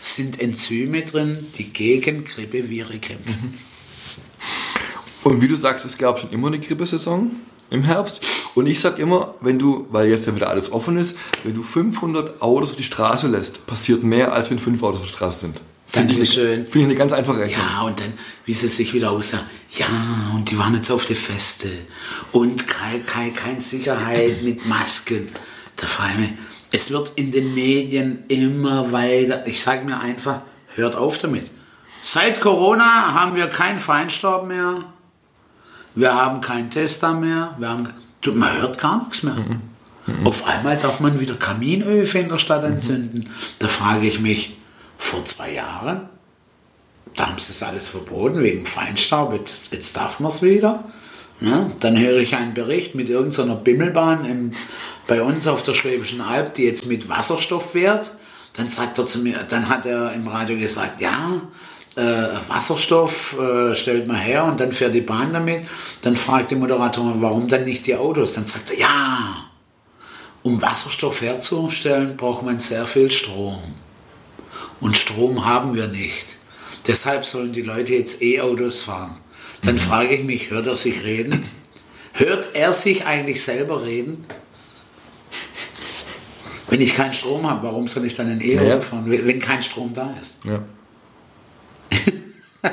sind Enzyme drin, die gegen Grippeviren kämpfen. Und wie du sagst, es gab schon immer eine Grippesaison im Herbst. Und ich sag immer, wenn du, weil jetzt ja wieder alles offen ist, wenn du 500 Autos auf die Straße lässt, passiert mehr, als wenn 5 Autos auf der Straße sind. Dankeschön. Finde ich eine ganz einfache Rechnung. Ja, und dann, wie sie sich wieder aussah, ja, und die waren jetzt auf der Feste und keine kein, kein Sicherheit mit Masken. Da frage ich mich, es wird in den Medien immer weiter, ich sage mir einfach, hört auf damit. Seit Corona haben wir keinen Feinstaub mehr, wir haben keinen Tester mehr, wir haben, man hört gar nichts mehr. Mhm. Mhm. Auf einmal darf man wieder Kaminöfe in der Stadt entzünden. Mhm. Da frage ich mich, vor zwei Jahren, da haben sie es alles verboten wegen Feinstaub, jetzt, jetzt darf man es wieder. Ja, dann höre ich einen Bericht mit irgendeiner Bimmelbahn im bei uns auf der Schwäbischen Alb, die jetzt mit Wasserstoff fährt, dann sagt er zu mir, dann hat er im Radio gesagt, ja, äh, Wasserstoff äh, stellt man her und dann fährt die Bahn damit. Dann fragt die Moderatorin, warum dann nicht die Autos? Dann sagt er, ja, um Wasserstoff herzustellen, braucht man sehr viel Strom. Und Strom haben wir nicht. Deshalb sollen die Leute jetzt E-Autos fahren. Dann mhm. frage ich mich, hört er sich reden? Hört er sich eigentlich selber reden? Wenn ich keinen Strom habe, warum soll ich dann ein E-Auto ja. fahren, wenn kein Strom da ist? Ja.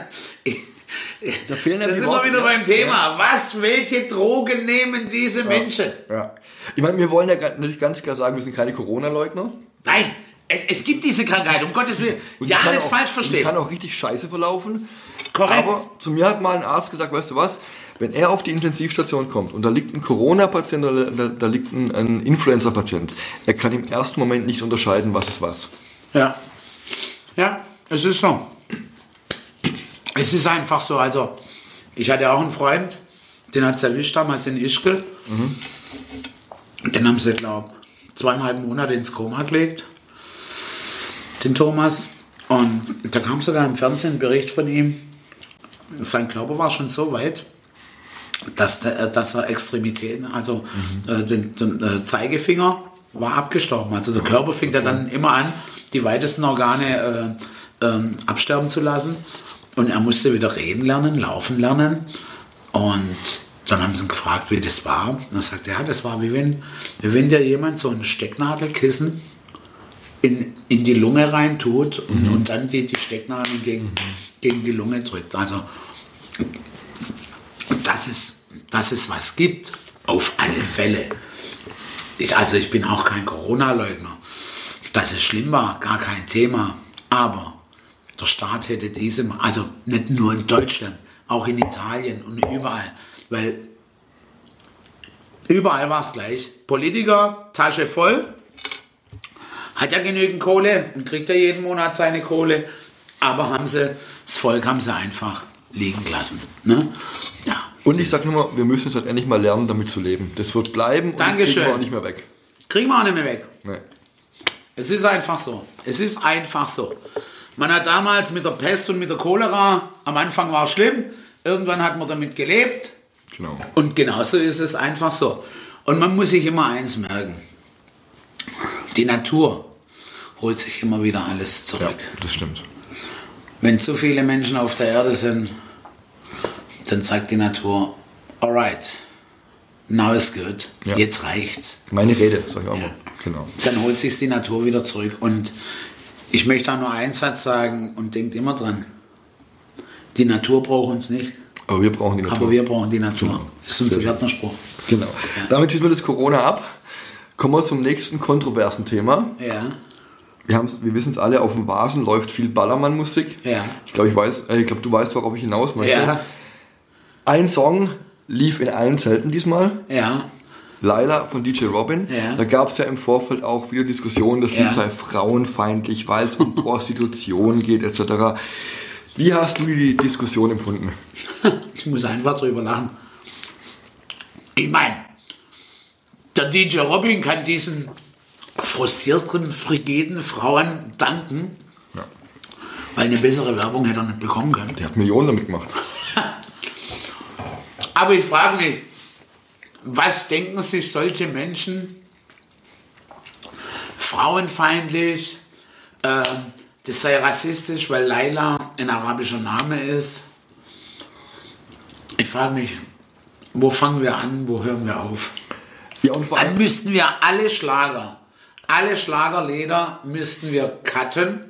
da fehlen ja das sind wir wieder beim Thema. Ja. Was, welche Drogen nehmen diese Menschen? Ja. Ich meine, wir wollen ja natürlich ganz klar sagen, wir sind keine Corona-Leugner. Nein, es, es, gibt diese Krankheit, um Gottes Willen. ja, nicht auch, falsch verstehen. Die kann auch richtig scheiße verlaufen. Korrekt. Aber zu mir hat mal ein Arzt gesagt, weißt du was, wenn er auf die Intensivstation kommt und da liegt ein Corona-Patient oder da, da, liegt ein, ein Influenza-Patient, er kann im ersten Moment nicht unterscheiden, was ist was. Ja. Ja, es ist so. Es ist einfach so. Also, ich hatte auch einen Freund, den hat es erwischt damals in Ischgl. Mhm. Den haben sie, glaube ich, zweieinhalb Monate ins Koma gelegt. Den Thomas. Und da kam sogar im Fernsehen ein Bericht von ihm. Sein Körper war schon so weit, dass, der, dass er Extremitäten, also mhm. äh, den, den äh, Zeigefinger war abgestorben. Also der Körper fing ja dann immer an, die weitesten Organe äh, ähm, absterben zu lassen. Und er musste wieder reden lernen, laufen lernen. Und dann haben sie ihn gefragt, wie das war. Und er sagte, ja, das war wie wenn, wie wenn dir jemand so ein Stecknadelkissen in, in die Lunge rein tut und, mhm. und dann die, die Stecknadel gegen, gegen die Lunge drückt. Also, dass es, dass es was gibt, auf alle Fälle. Ich, also ich bin auch kein Corona-Leugner. Dass es schlimm war, gar kein Thema. Aber der Staat hätte diese, also nicht nur in Deutschland, auch in Italien und überall, weil überall war es gleich. Politiker, Tasche voll, hat ja genügend Kohle und kriegt ja jeden Monat seine Kohle, aber haben sie, das Volk haben sie einfach liegen gelassen. Ne? Ja. Und ich sage nur mal, wir müssen halt endlich mal lernen, damit zu leben. Das wird bleiben und Dankeschön. das kriegen wir auch nicht mehr weg. Kriegen wir auch nicht mehr weg. Nee. Es ist einfach so. Es ist einfach so. Man hat damals mit der Pest und mit der Cholera, am Anfang war es schlimm, irgendwann hat man damit gelebt. Genau. Und genauso ist es einfach so. Und man muss sich immer eins merken. Die Natur holt sich immer wieder alles zurück. Ja, das stimmt. Wenn zu viele Menschen auf der Erde sind, dann sagt die Natur, alright, now is good, ja. jetzt reicht's. Meine Rede, sag ich auch ja. mal. Genau. Dann holt sich die Natur wieder zurück. Und ich möchte auch nur einen Satz sagen und denkt immer dran. Die Natur braucht uns nicht. Aber wir brauchen die Natur. Aber wir brauchen die Natur. Genau. Das ist unser Gärtnerspruch. Genau. Ja. Damit schließen wir das Corona ab. Kommen wir zum nächsten kontroversen Thema. Ja. Wir, wir wissen es alle, auf dem Vasen läuft viel Ballermann-Musik. Ja. Ich glaube, ich weiß, äh, ich glaube, du weißt, worauf ich hinaus möchte. Ja. Ein Song lief in allen Zelten diesmal. Ja. Laila von DJ Robin. Ja. Da gab es ja im Vorfeld auch wieder Diskussionen, das Lied sei frauenfeindlich, weil es um Prostitution geht etc. Wie hast du die Diskussion empfunden? Ich muss einfach drüber lachen. Ich meine, der DJ Robin kann diesen frustrierten, frigiden Frauen danken, ja. weil eine bessere Werbung hätte er nicht bekommen können. Der hat Millionen damit gemacht. Aber ich frage mich, was denken sich solche Menschen? Frauenfeindlich, äh, das sei rassistisch, weil Laila ein arabischer Name ist. Ich frage mich, wo fangen wir an, wo hören wir auf? Ja, Dann müssten wir alle Schlager, alle Schlagerlieder müssten wir cutten,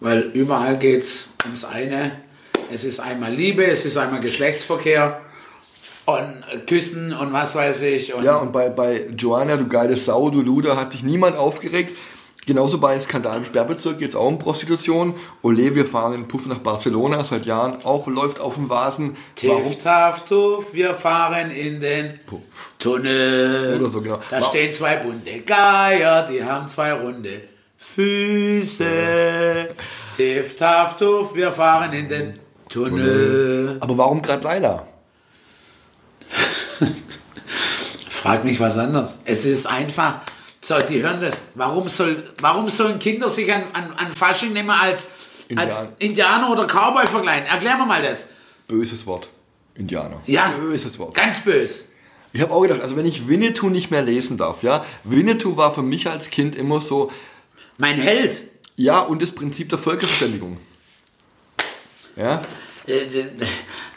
weil überall geht es ums eine. Es ist einmal Liebe, es ist einmal Geschlechtsverkehr und Küssen und was weiß ich. Und ja, und bei, bei Joanna, du geile Sau, du Luder, hat sich niemand aufgeregt. Genauso bei Skandal im Sperrbezirk geht es auch um Prostitution. Ole, wir fahren in Puff nach Barcelona seit Jahren, auch läuft auf dem Vasen. Tiff, taff, tuff, wir fahren in den Puff. Tunnel. Oder so, genau. Da Warum? stehen zwei bunte Geier, die haben zwei runde Füße. Tiff, taff, tuff, wir fahren in den Tunnel. Aber warum gerade Leila? frag mich was anderes. Es ist einfach, so, die hören das. Warum, soll, warum sollen Kinder sich an, an, an Fasching nehmen als, als Indianer. Oder Cowboy vergleichen? Erklär mir mal das. Böses Wort. Indianer. Ja, Böses Wort. ganz bös. Ich habe auch gedacht, also wenn ich Winnetou nicht mehr lesen darf, ja, Winnetou war für mich als Kind immer so, Mein Held. ja, und das Prinzip der Völkerverständigung. Ja, Äh,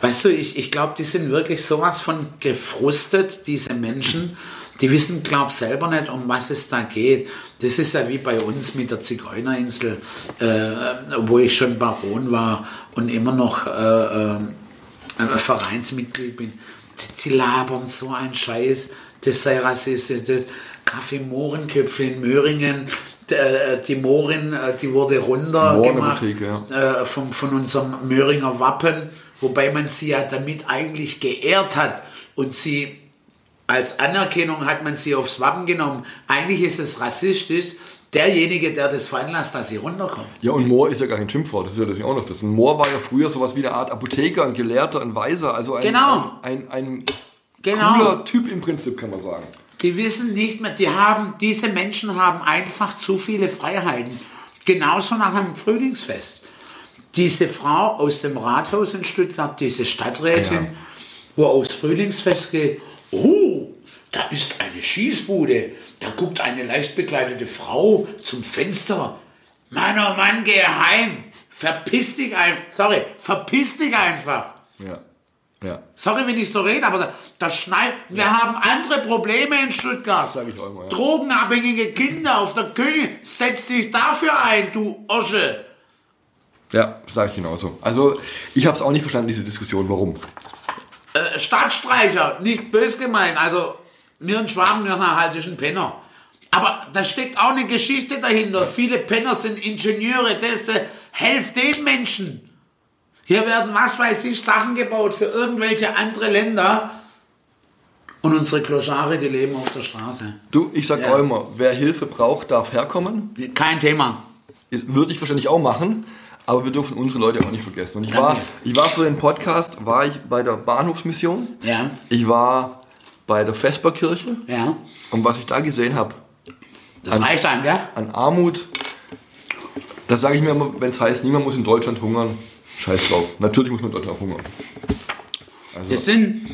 Weißt du, ich, ich glaube, die sind wirklich sowas von gefrustet, diese Menschen. Die wissen, glaub selber nicht, um was es da geht. Das ist ja wie bei uns mit der Zigeunerinsel, äh, wo ich schon Baron war und immer noch äh, äh, Vereinsmitglied bin. Die, die labern so einen Scheiß. Das sei rassistisch. Das Kaffee Mohrenköpfe in Möhringen. Äh, Die Mohren, äh, die wurde runtergemacht ja. äh, von, von unserem Möhringer Wappen, wobei man sie ja damit eigentlich geehrt hat und sie als Anerkennung hat man sie aufs Wappen genommen. Eigentlich ist es rassistisch, derjenige, der das veranlasst, dass sie runterkommt. Ja, und Moor ist ja gar kein Schimpfwort, das ist ja natürlich auch noch das. Ein Moor war ja früher sowas wie eine Art Apotheker, ein Gelehrter, ein Weiser, also ein, Genau. ein, ein, ein Genau. cooler Typ im Prinzip, kann man sagen. Die wissen nicht mehr, die haben, diese Menschen haben einfach zu viele Freiheiten. Genauso nach einem Frühlingsfest. Diese Frau aus dem Rathaus in Stuttgart, diese Stadträtin, Ja. wo aufs Frühlingsfest geht, oh, da ist eine Schießbude, da guckt eine leicht bekleidete Frau zum Fenster. Mann, oh Mann, geh heim. Verpiss dich ein, sorry, verpiss dich einfach. Ja. Ja. Sorry, wenn ich so rede, aber da, da schneit. Wir haben andere Probleme in Stuttgart. Sag ich auch immer, ja. Drogenabhängige Kinder auf der König. Setz dich dafür ein, du Osche. Ja, sage ich genauso. Also, ich habe es auch nicht verstanden, diese Diskussion. Warum? Äh, Stadtstreicher, nicht bös gemeint. Also, mir ein Schwaben, mir halt ist ein Penner. Aber da steckt auch eine Geschichte dahinter. Viele Penner sind Ingenieure. Das, äh, helft den Menschen. Hier werden, was weiß ich, Sachen gebaut für irgendwelche andere Länder. Und unsere Kloschare, die leben auf der Straße. Du, ich sag Ja. auch immer, wer Hilfe braucht, darf herkommen. Kein Thema. Würde ich wahrscheinlich auch machen, aber wir dürfen unsere Leute auch nicht vergessen. Und ich war, ich war für den Podcast, war ich bei der Bahnhofsmission, Ja, ich war bei der Vesperkirche ja. und was ich da gesehen habe Das reicht einem, gell? an Armut, da sage ich mir immer, wenn es heißt, niemand muss in Deutschland hungern, scheiß drauf. Natürlich muss man in Deutschland hungern. Das sind,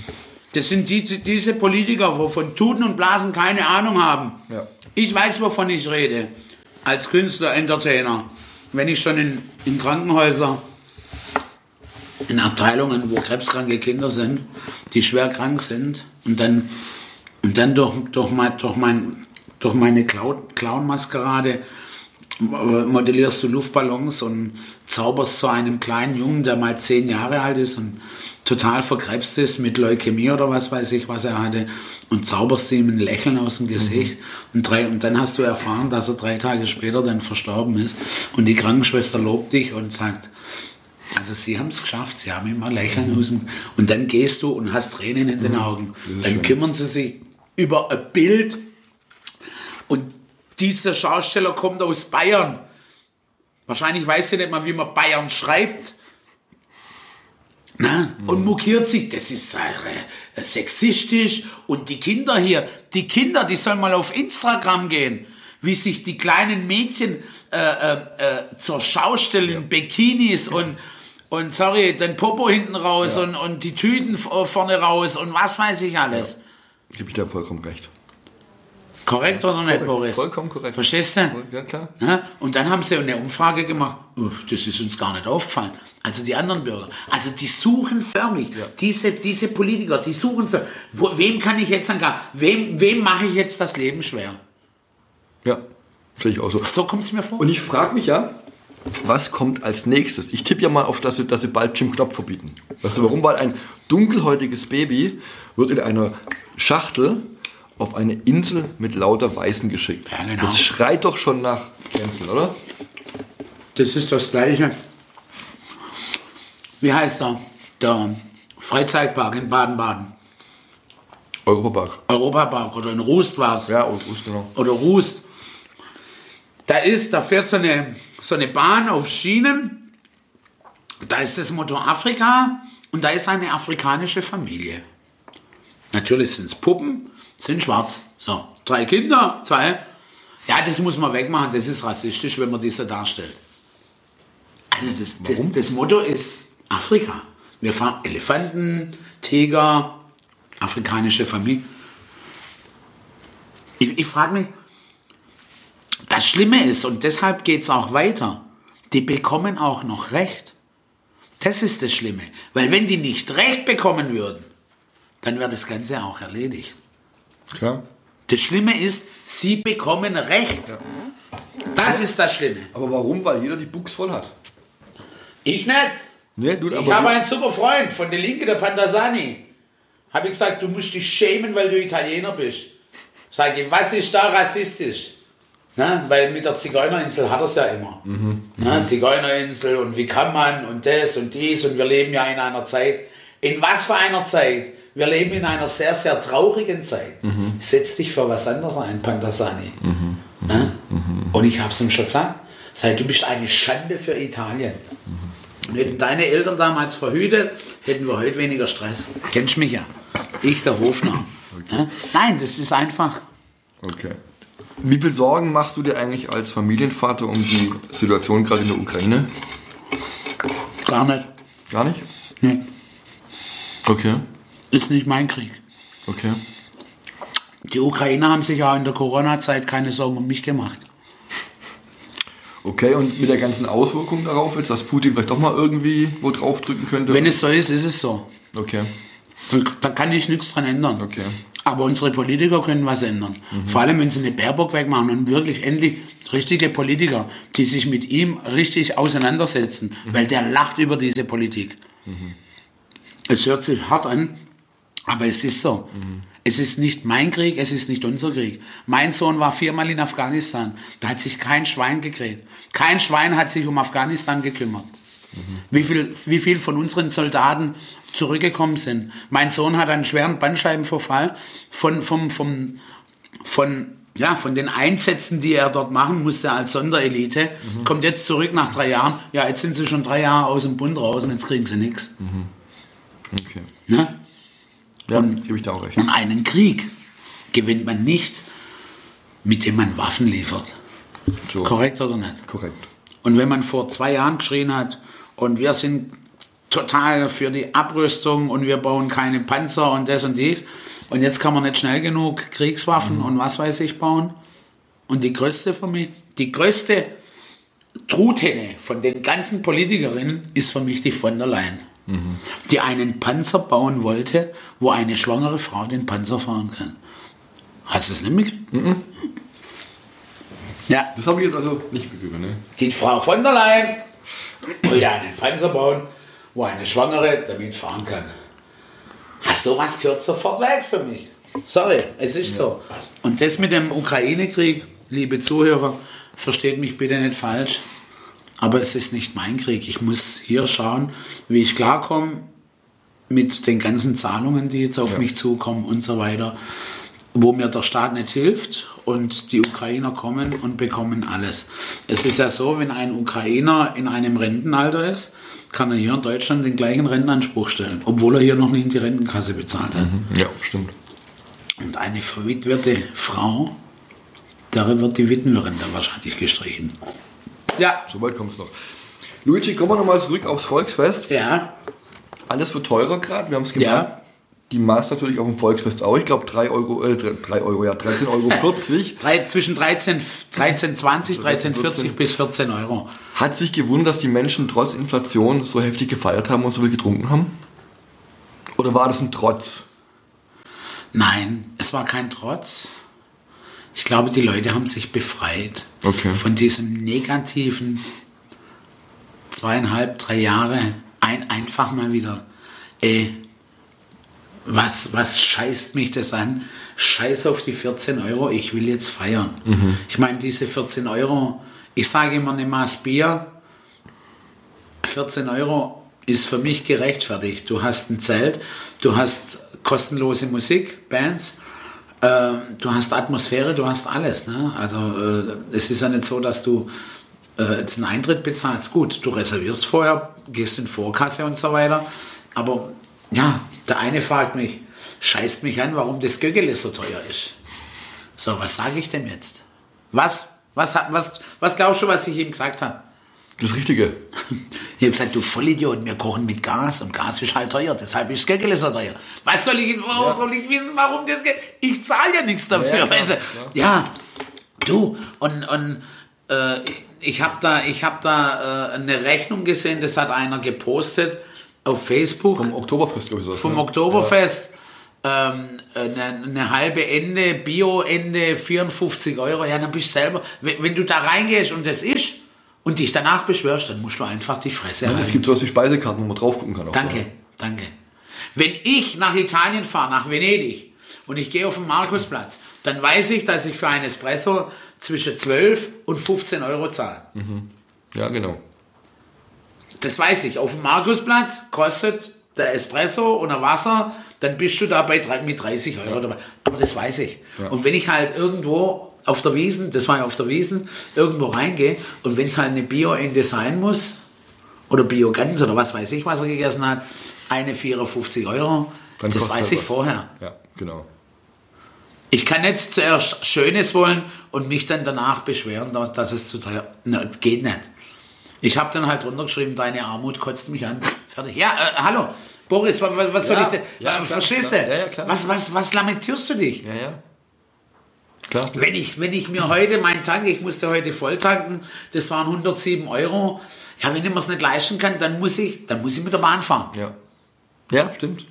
das sind die, diese Politiker, wo von Tuten und Blasen keine Ahnung haben. Ja. Ich weiß, wovon ich rede. Als Künstler, Entertainer. Wenn ich schon in, in Krankenhäuser, in Abteilungen, wo krebskranke Kinder sind, die schwer krank sind, und dann, und dann durch, durch, mein, durch, mein, durch meine Clown- Clown-Maskerade modellierst du Luftballons und zauberst zu einem kleinen Jungen, der mal zehn Jahre alt ist und total verkrebst ist mit Leukämie oder was weiß ich, was er hatte, und zauberst ihm ein Lächeln aus dem Gesicht. Und, drei, und dann hast du erfahren, dass er drei Tage später dann verstorben ist. Und die Krankenschwester lobt dich und sagt, also sie haben es geschafft, sie haben immer Lächeln aus dem... Und dann gehst du und hast Tränen in den Augen. Dann kümmern sie sich über ein Bild und dieser Schausteller kommt aus Bayern. Wahrscheinlich weiß sie nicht mal, wie man Bayern schreibt. Na? Und mokiert sich, das ist äh, sexistisch. Und die Kinder hier, die Kinder, die sollen mal auf Instagram gehen, wie sich die kleinen Mädchen äh, äh, äh, zur Schau stellen, Bikinis und, und sorry, den Popo hinten raus und, und die Tüten vorne raus und was weiß ich alles. Gebe ich dir vollkommen recht. Korrekt oder nicht, Boris? Vollkommen korrekt. Verstehst du? Ja, klar. Ja, und dann haben sie eine Umfrage gemacht. Uff, das ist uns gar nicht aufgefallen. Also die anderen Bürger. Also die suchen förmlich. Diese, diese Politiker, die suchen für. Wo, wem kann ich jetzt sagen, wem, wem mache ich jetzt das Leben schwer? Ja, sehe ich auch so. So kommt es mir vor. Und ich frage mich ja, was kommt als nächstes? Ich tippe ja mal auf, dass sie, dass sie bald Jim Knopf verbieten. Weißt du warum? Weil ein dunkelhäutiges Baby wird in einer Schachtel auf eine Insel mit lauter Weißen geschickt. Ja, genau. Das schreit doch schon nach Cancel, oder? Das ist das Gleiche. Wie heißt er? Der Freizeitpark in Baden-Baden. Europapark. Europapark oder in Rust war es. Ja, und Ust, genau. oder Rust. Da ist, da fährt so eine, Bahn auf Schienen. Da ist das Motto Afrika und da ist eine afrikanische Familie. Natürlich sind es Puppen, sind schwarz. So, drei Kinder, zwei. Ja, das muss man wegmachen, das ist rassistisch, wenn man das so darstellt. Also das, das, das Motto ist Afrika. Wir fahren Elefanten, Tiger, afrikanische Familie. Ich, ich frage mich, das Schlimme ist, und deshalb geht es auch weiter, die bekommen auch noch Recht. Das ist das Schlimme. Weil wenn die nicht Recht bekommen würden, dann wäre das Ganze auch erledigt. Klar. Das Schlimme ist, sie bekommen Recht. Das ist das Schlimme. Aber warum? Weil jeder die Buchs voll hat. Ich nicht. Nee, du, Ich habe einen super Freund von der Linke, der Pandasani. Habe ich gesagt, du musst dich schämen, weil du Italiener bist. Sage ich, was ist da rassistisch? Na, weil mit der Zigeunerinsel hat er es ja immer. Na, Zigeunerinsel und wie kann man und das und dies und wir leben ja in einer Zeit. In was für einer Zeit? Wir leben in einer sehr, sehr traurigen Zeit. Setz dich für was anderes ein, Pandasani. Na? Und ich habe es ihm schon gesagt. Sag, du bist eine Schande für Italien. Und hätten deine Eltern damals verhütet, hätten wir heute weniger Stress. Kennst mich ja. Ich, der Hofner. Ja? Nein, das ist einfach. Okay. Wie viel Sorgen machst du dir eigentlich als Familienvater um die Situation gerade in der Ukraine? Gar nicht. Gar nicht? Nee, Okay. ist nicht mein Krieg. Okay. Die Ukrainer haben sich ja in der Corona-Zeit keine Sorgen um mich gemacht. Okay, und mit der ganzen Auswirkung darauf jetzt, dass Putin vielleicht doch mal irgendwie wo drauf drücken könnte? Wenn es so ist, ist es so. Okay, Da kann ich nichts dran ändern. okay. Aber unsere Politiker können was ändern. Vor allem, wenn sie eine Baerbock wegmachen und wirklich endlich richtige Politiker, die sich mit ihm richtig auseinandersetzen, weil der lacht über diese Politik. Es hört sich hart an, aber es ist so. Es ist nicht mein Krieg, es ist nicht unser Krieg. Mein Sohn war viermal in Afghanistan. Da hat sich kein Schwein gekräht. Kein Schwein hat sich um Afghanistan gekümmert. Wie viel, wie viel von unseren Soldaten zurückgekommen sind. Mein Sohn hat einen schweren Bandscheibenvorfall von, vom, vom, von, ja, von den Einsätzen, die er dort machen musste als Sonderelite. Kommt jetzt zurück nach drei Jahren. Ja, jetzt sind sie schon drei Jahre aus dem Bund raus und jetzt kriegen sie nichts. Okay. Ne? Ja, Und- gebe ich dir auch recht. Und einen Krieg gewinnt man nicht, mit dem man Waffen liefert. So. Korrekt oder nicht? Korrekt. Und wenn man vor zwei Jahren geschrien hat, und wir sind total für die Abrüstung und wir bauen keine Panzer und das und dies, und jetzt kann man nicht schnell genug Kriegswaffen und was weiß ich bauen. Und die größte für mich, die größte Truthenne von den ganzen Politikerinnen ist für mich die von der Leyen, die einen Panzer bauen wollte, wo eine schwangere Frau den Panzer fahren kann. Hast du es nicht mitgekriegt? Ja. Das habe ich jetzt also nicht begriffen, ne? Die Frau von der Leyen wollte einen Panzer bauen, wo eine Schwangere damit fahren kann. Hast du was gehört sofort weg für mich? Sorry, es ist so. Und das mit dem Ukraine-Krieg, liebe Zuhörer, versteht mich bitte nicht falsch, aber es ist nicht mein Krieg. Ich muss hier schauen, wie ich klarkomme mit den ganzen Zahlungen, die jetzt auf Ja. mich zukommen und so weiter, wo mir der Staat nicht hilft und die Ukrainer kommen und bekommen alles. Es ist ja so, wenn ein Ukrainer in einem Rentenalter ist, kann er hier in Deutschland den gleichen Rentenanspruch stellen, obwohl er hier noch nie in die Rentenkasse bezahlt hat. Ja, stimmt. Und eine verwitwete Frau, darin wird die Witwenrente wahrscheinlich gestrichen. Ja. Soweit kommt es noch. Luigi, kommen wir nochmal zurück aufs Volksfest. Ja, Alles wird teurer gerade, wir haben es gemerkt. ja. Die Maß natürlich auf dem Volksfest auch. Ich glaube 3 Euro, äh, 3 Euro, ja, 13,40 Euro. Drei, zwischen 13, 13,20, 13,40 bis 14 Euro. Hat sich gewundert, dass die Menschen trotz Inflation so heftig gefeiert haben und so viel getrunken haben? Oder war das ein Trotz? Nein, es war kein Trotz. Ich glaube, die Leute haben sich befreit Okay. von diesem negativen zweieinhalb, drei Jahre. Ein, einfach mal wieder, ey, was, was scheißt mich das an? Scheiß auf die 14 Euro, ich will jetzt feiern. Ich meine, diese 14 Euro, ich sage immer eine Maß Bier, 14 Euro ist für mich gerechtfertigt. Du hast ein Zelt, du hast kostenlose Musik, Bands, äh, du hast Atmosphäre, du hast alles. Ne? Also äh, es ist ja nicht so, dass du äh, jetzt einen Eintritt bezahlst. Gut, du reservierst vorher, gehst in Vorkasse und so weiter. Aber ja, der eine fragt mich, scheißt mich an, warum das Göggele so teuer ist. So, was sage ich dem jetzt? Was? Was, was, was glaubst du, was ich ihm gesagt habe? Das Richtige. Ich habe gesagt, du Vollidiot, wir kochen mit Gas und Gas ist halt teuer, deshalb ist Göggele so teuer. Was soll ich, wo Ja. soll ich wissen, warum das geht? Ich zahle ja nichts dafür. Ja, weißt du? klar. ja, du, und, und äh, ich habe da, ich hab da äh, eine Rechnung gesehen, das hat einer gepostet auf Facebook Vom Oktoberfest, glaube ich. sowas, vom ne? Oktoberfest. Ähm, eine, eine halbe Ende, Bio-Ende, 54 Euro. Ja, dann bist du selber. Wenn, wenn du da reingehst und das ist und dich danach beschwörst, dann musst du einfach die Fresse Ja. halten. Es gibt sowas wie Speisekarten, wo man drauf gucken kann. auch, Danke, ne? danke. Wenn ich nach Italien fahre, nach Venedig, und ich gehe auf den Markusplatz, dann weiß ich, dass ich für ein Espresso zwischen 12 und 15 Euro zahle. Ja, genau. Das weiß ich. Auf dem Markusplatz kostet der Espresso ein Wasser, dann bist du da bei drei- mit 30 Euro dabei. Aber das weiß ich. Und wenn ich halt irgendwo auf der Wiesen, das war ja auf der Wiesen, irgendwo reingehe und wenn es halt eine Bio-Ende sein muss, oder Bio-Gans oder was weiß ich, was er gegessen hat, eine 54 Euro, Dann das weiß ich was. vorher. Ja, genau. Ich kann nicht zuerst Schönes wollen und mich dann danach beschweren, dass es zu teuer Na, geht nicht. Ich habe dann halt runtergeschrieben, deine Armut kotzt mich an. Fertig. Ja, äh, hallo. Boris, was, was soll Ja, ich denn? ja, äh, klar, verstehst klar. du? Ja, klar. Was, was, was lamentierst du dich? Ja, ja. Klar. Wenn ich, wenn ich mir heute mein Tank, ich musste heute voll tanken, das waren 107 Euro. Ja, wenn ich mir es nicht leisten kann, dann muss ich, dann muss ich mit der Bahn fahren. Ja. Ja, stimmt.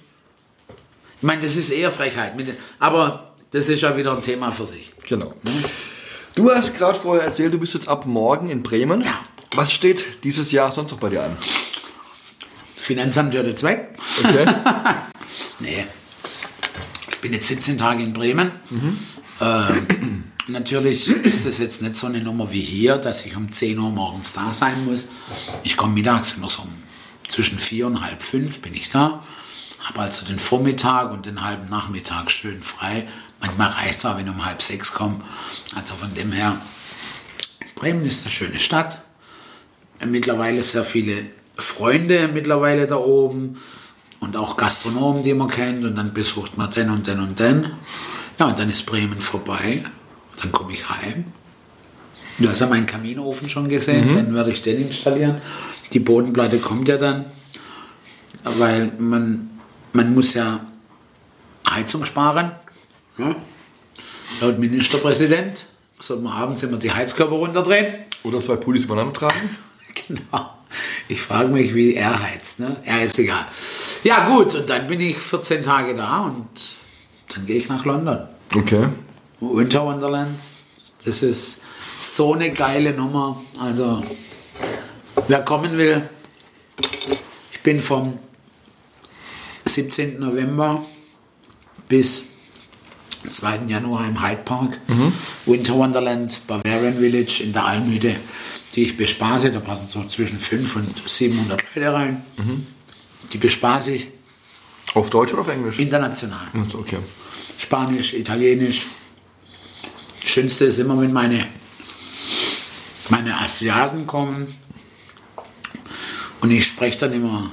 Ich meine, das ist eher Frechheit. Aber das ist ja wieder ein Thema für sich. Genau. Du hast gerade vorher erzählt, du bist jetzt ab morgen in Bremen. Ja. Was steht dieses Jahr sonst noch bei dir an? Finanzamt hört jetzt weg. Okay. Nee. Ich bin jetzt 17 Tage in Bremen. Ähm, natürlich ist das jetzt nicht so eine Nummer wie hier, dass ich um 10 Uhr morgens da sein muss. Ich komme mittags immer so um zwischen 4 und halb 5 bin ich da. Habe also den Vormittag und den halben Nachmittag schön frei. Manchmal reicht es auch, wenn ich um halb 6 komme. Also von dem her, Bremen ist eine schöne Stadt mittlerweile sehr viele Freunde mittlerweile da oben und auch Gastronomen, die man kennt und dann besucht man den und den und den. Ja, und dann ist Bremen vorbei. Dann komme ich heim. Du hast ja meinen Kaminofen schon gesehen, dann werde ich den installieren. Die Bodenplatte kommt ja dann, weil man, man muss ja Heizung sparen. Ja? Laut Ministerpräsident sollte man abends immer die Heizkörper runterdrehen. Oder zwei Pullis übereinander tragen. Genau. Ich frage mich, wie er heizt. Ne? Ja, ist egal. Ja, gut, und dann bin ich 14 Tage da und dann gehe ich nach London. Okay. Winter Wonderland. Das ist so eine geile Nummer. Also, wer kommen will, ich bin vom 17. November bis 2. Januar im Hyde Park. Winter Wonderland, Bavarian Village in der Almüde, die ich bespaße. Da passen so zwischen 500 und 700 Leute rein. Die bespaße ich Auf Deutsch oder auf Englisch? international. Okay. Spanisch, Italienisch. Schönste ist immer, wenn meine, meine Asiaten kommen und ich spreche dann immer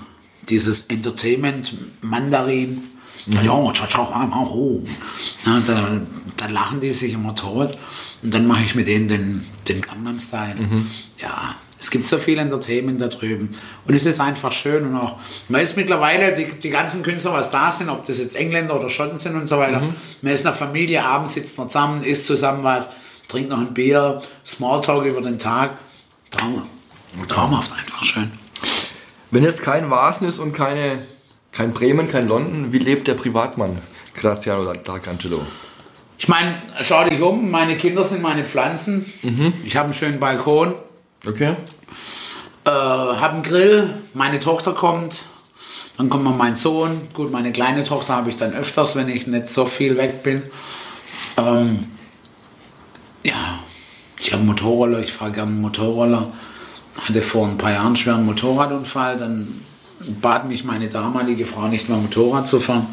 dieses Entertainment Mandarin. Ja, cha, cha, ha, ha, ho. Ja, da, da lachen die sich immer tot und dann mache ich mit denen den, den Gangnam Style. Ja, es gibt so viel Entertainment da drüben und es ist einfach schön und auch, man ist mittlerweile, die, die ganzen Künstler, was da sind, ob das jetzt Engländer oder Schotten sind und so weiter, man ist in der Familie, abends sitzt man zusammen, isst zusammen was, trinkt noch ein Bier, Smalltalk über den Tag, Traum, traumhaft einfach schön. Wenn jetzt kein Vasen ist und keine, kein Bremen, kein London, wie lebt der Privatmann Graziano D'Arcangelo? Ich meine, schau dich um, meine Kinder sind meine Pflanzen, ich habe einen schönen Balkon, Okay. äh, habe einen Grill, meine Tochter kommt, dann kommt mal mein Sohn. Gut, meine kleine Tochter habe ich dann öfters, wenn ich nicht so viel weg bin. Ähm, ja, ich habe einen Motorroller, ich fahre gerne einen Motorroller. Hatte vor ein paar Jahren einen schweren Motorradunfall, dann bat mich meine damalige Frau nicht mehr Motorrad zu fahren.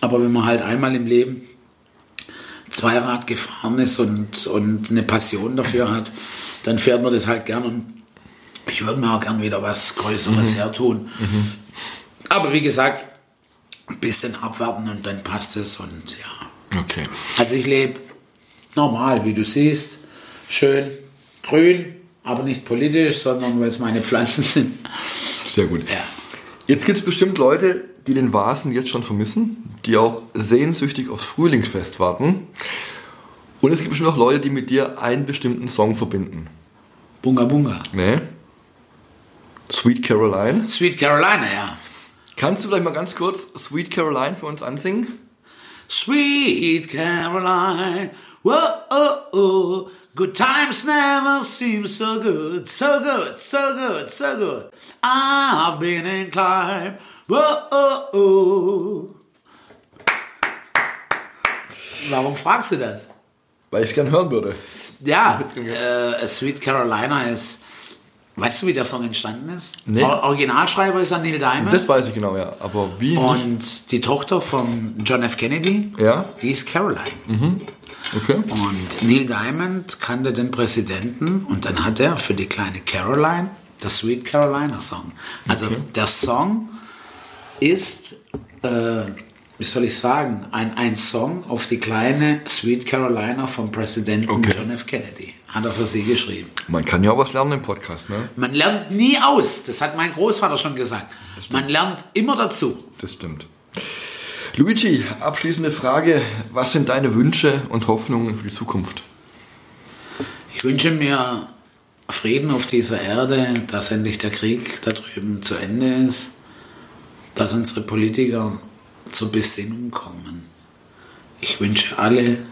Aber wenn man halt einmal im Leben Zweirad gefahren ist und, und eine Passion dafür hat, dann fährt man das halt gern. Und ich würde mir auch gern wieder was Größeres hertun. Aber wie gesagt, ein bisschen abwarten und dann passt es und ja. Okay. Also ich lebe normal, wie du siehst, schön grün, aber nicht politisch, sondern weil es meine Pflanzen sind. Sehr gut. Ja. Jetzt gibt es bestimmt Leute, die den Vasen jetzt schon vermissen, die auch sehnsüchtig aufs Frühlingsfest warten. Und es gibt bestimmt auch Leute, die mit dir einen bestimmten Song verbinden. Bunga Bunga. Ne? Sweet Caroline. Sweet Carolina, ja. Kannst du vielleicht mal ganz kurz Sweet Caroline für uns ansingen? Sweet Caroline, whoa, oh, oh. Good times never seem so good, so good, so good, so good. I've been inclined, whoa, oh, oh. Warum fragst du das? Weil ich es gerne hören würde. Ja, äh, Sweet Carolina ist. Weißt du, wie der Song entstanden ist? Nee. Or Originalschreiber ist Neil Diamond. Das weiß ich genau, ja. Aber wie? und die Tochter von John F. Kennedy, Ja. die ist Caroline. Okay. Und Neil Diamond kannte den Präsidenten und dann hat er für die kleine Caroline das Sweet Carolina Song. Also der Song ist, äh, wie soll ich sagen, ein, ein Song auf die kleine Sweet Carolina vom Präsidenten Okay. John F. Kennedy. Hat er für sie geschrieben. Man kann ja auch was lernen im Podcast, ne? Man lernt nie aus. Das hat mein Großvater schon gesagt. Man lernt immer dazu. Das stimmt. Luigi, abschließende Frage. Was sind deine Wünsche und Hoffnungen für die Zukunft? Ich wünsche mir Frieden auf dieser Erde, dass endlich der Krieg da drüben zu Ende ist, dass unsere Politiker zur Besinnung kommen. Ich wünsche alle,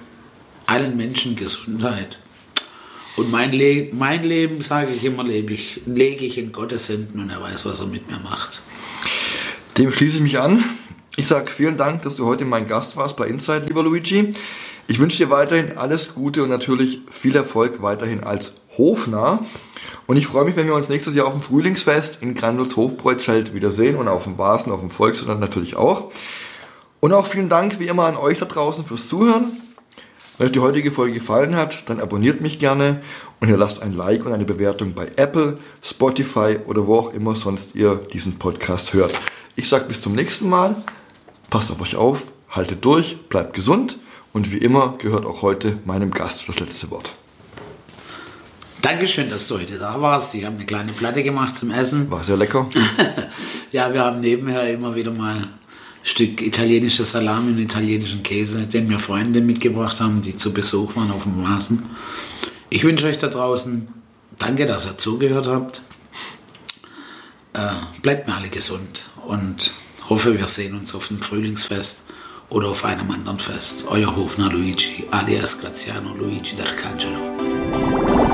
allen Menschen Gesundheit. Und mein, Le mein Leben, sage ich immer, lebe ich, lege ich in Gottes Händen und er weiß, was er mit mir macht. Dem schließe ich mich an. Ich sage vielen Dank, dass du heute mein Gast warst bei Inside, lieber Luigi. Ich wünsche dir weiterhin alles Gute und natürlich viel Erfolg weiterhin als Hofnarr. Und ich freue mich, wenn wir uns nächstes Jahr auf dem Frühlingsfest in Grandels Hofbräuzelt wiedersehen und auf dem Vasen, auf dem Volksland natürlich auch. Und auch vielen Dank wie immer an euch da draußen fürs Zuhören. Wenn euch die heutige Folge gefallen hat, dann abonniert mich gerne und ihr lasst ein Like und eine Bewertung bei Apple, Spotify oder wo auch immer sonst ihr diesen Podcast hört. Ich sage bis zum nächsten Mal. Passt auf euch auf, haltet durch, bleibt gesund und wie immer gehört auch heute meinem Gast das letzte Wort. Dankeschön, dass du heute da warst. Ich habe eine kleine Platte gemacht zum Essen. War sehr lecker. Ja, wir haben nebenher immer wieder mal ein Stück italienische Salami und italienischen Käse, den mir Freunde mitgebracht haben, die zu Besuch waren auf dem Maßen. Ich wünsche euch da draußen danke, dass ihr zugehört habt. Äh, bleibt mir alle gesund und hoffe, wir sehen uns auf dem Frühlingsfest oder auf einem anderen Fest. Euer Hofner Luigi, alias Graziano Luigi D'Arcangelo.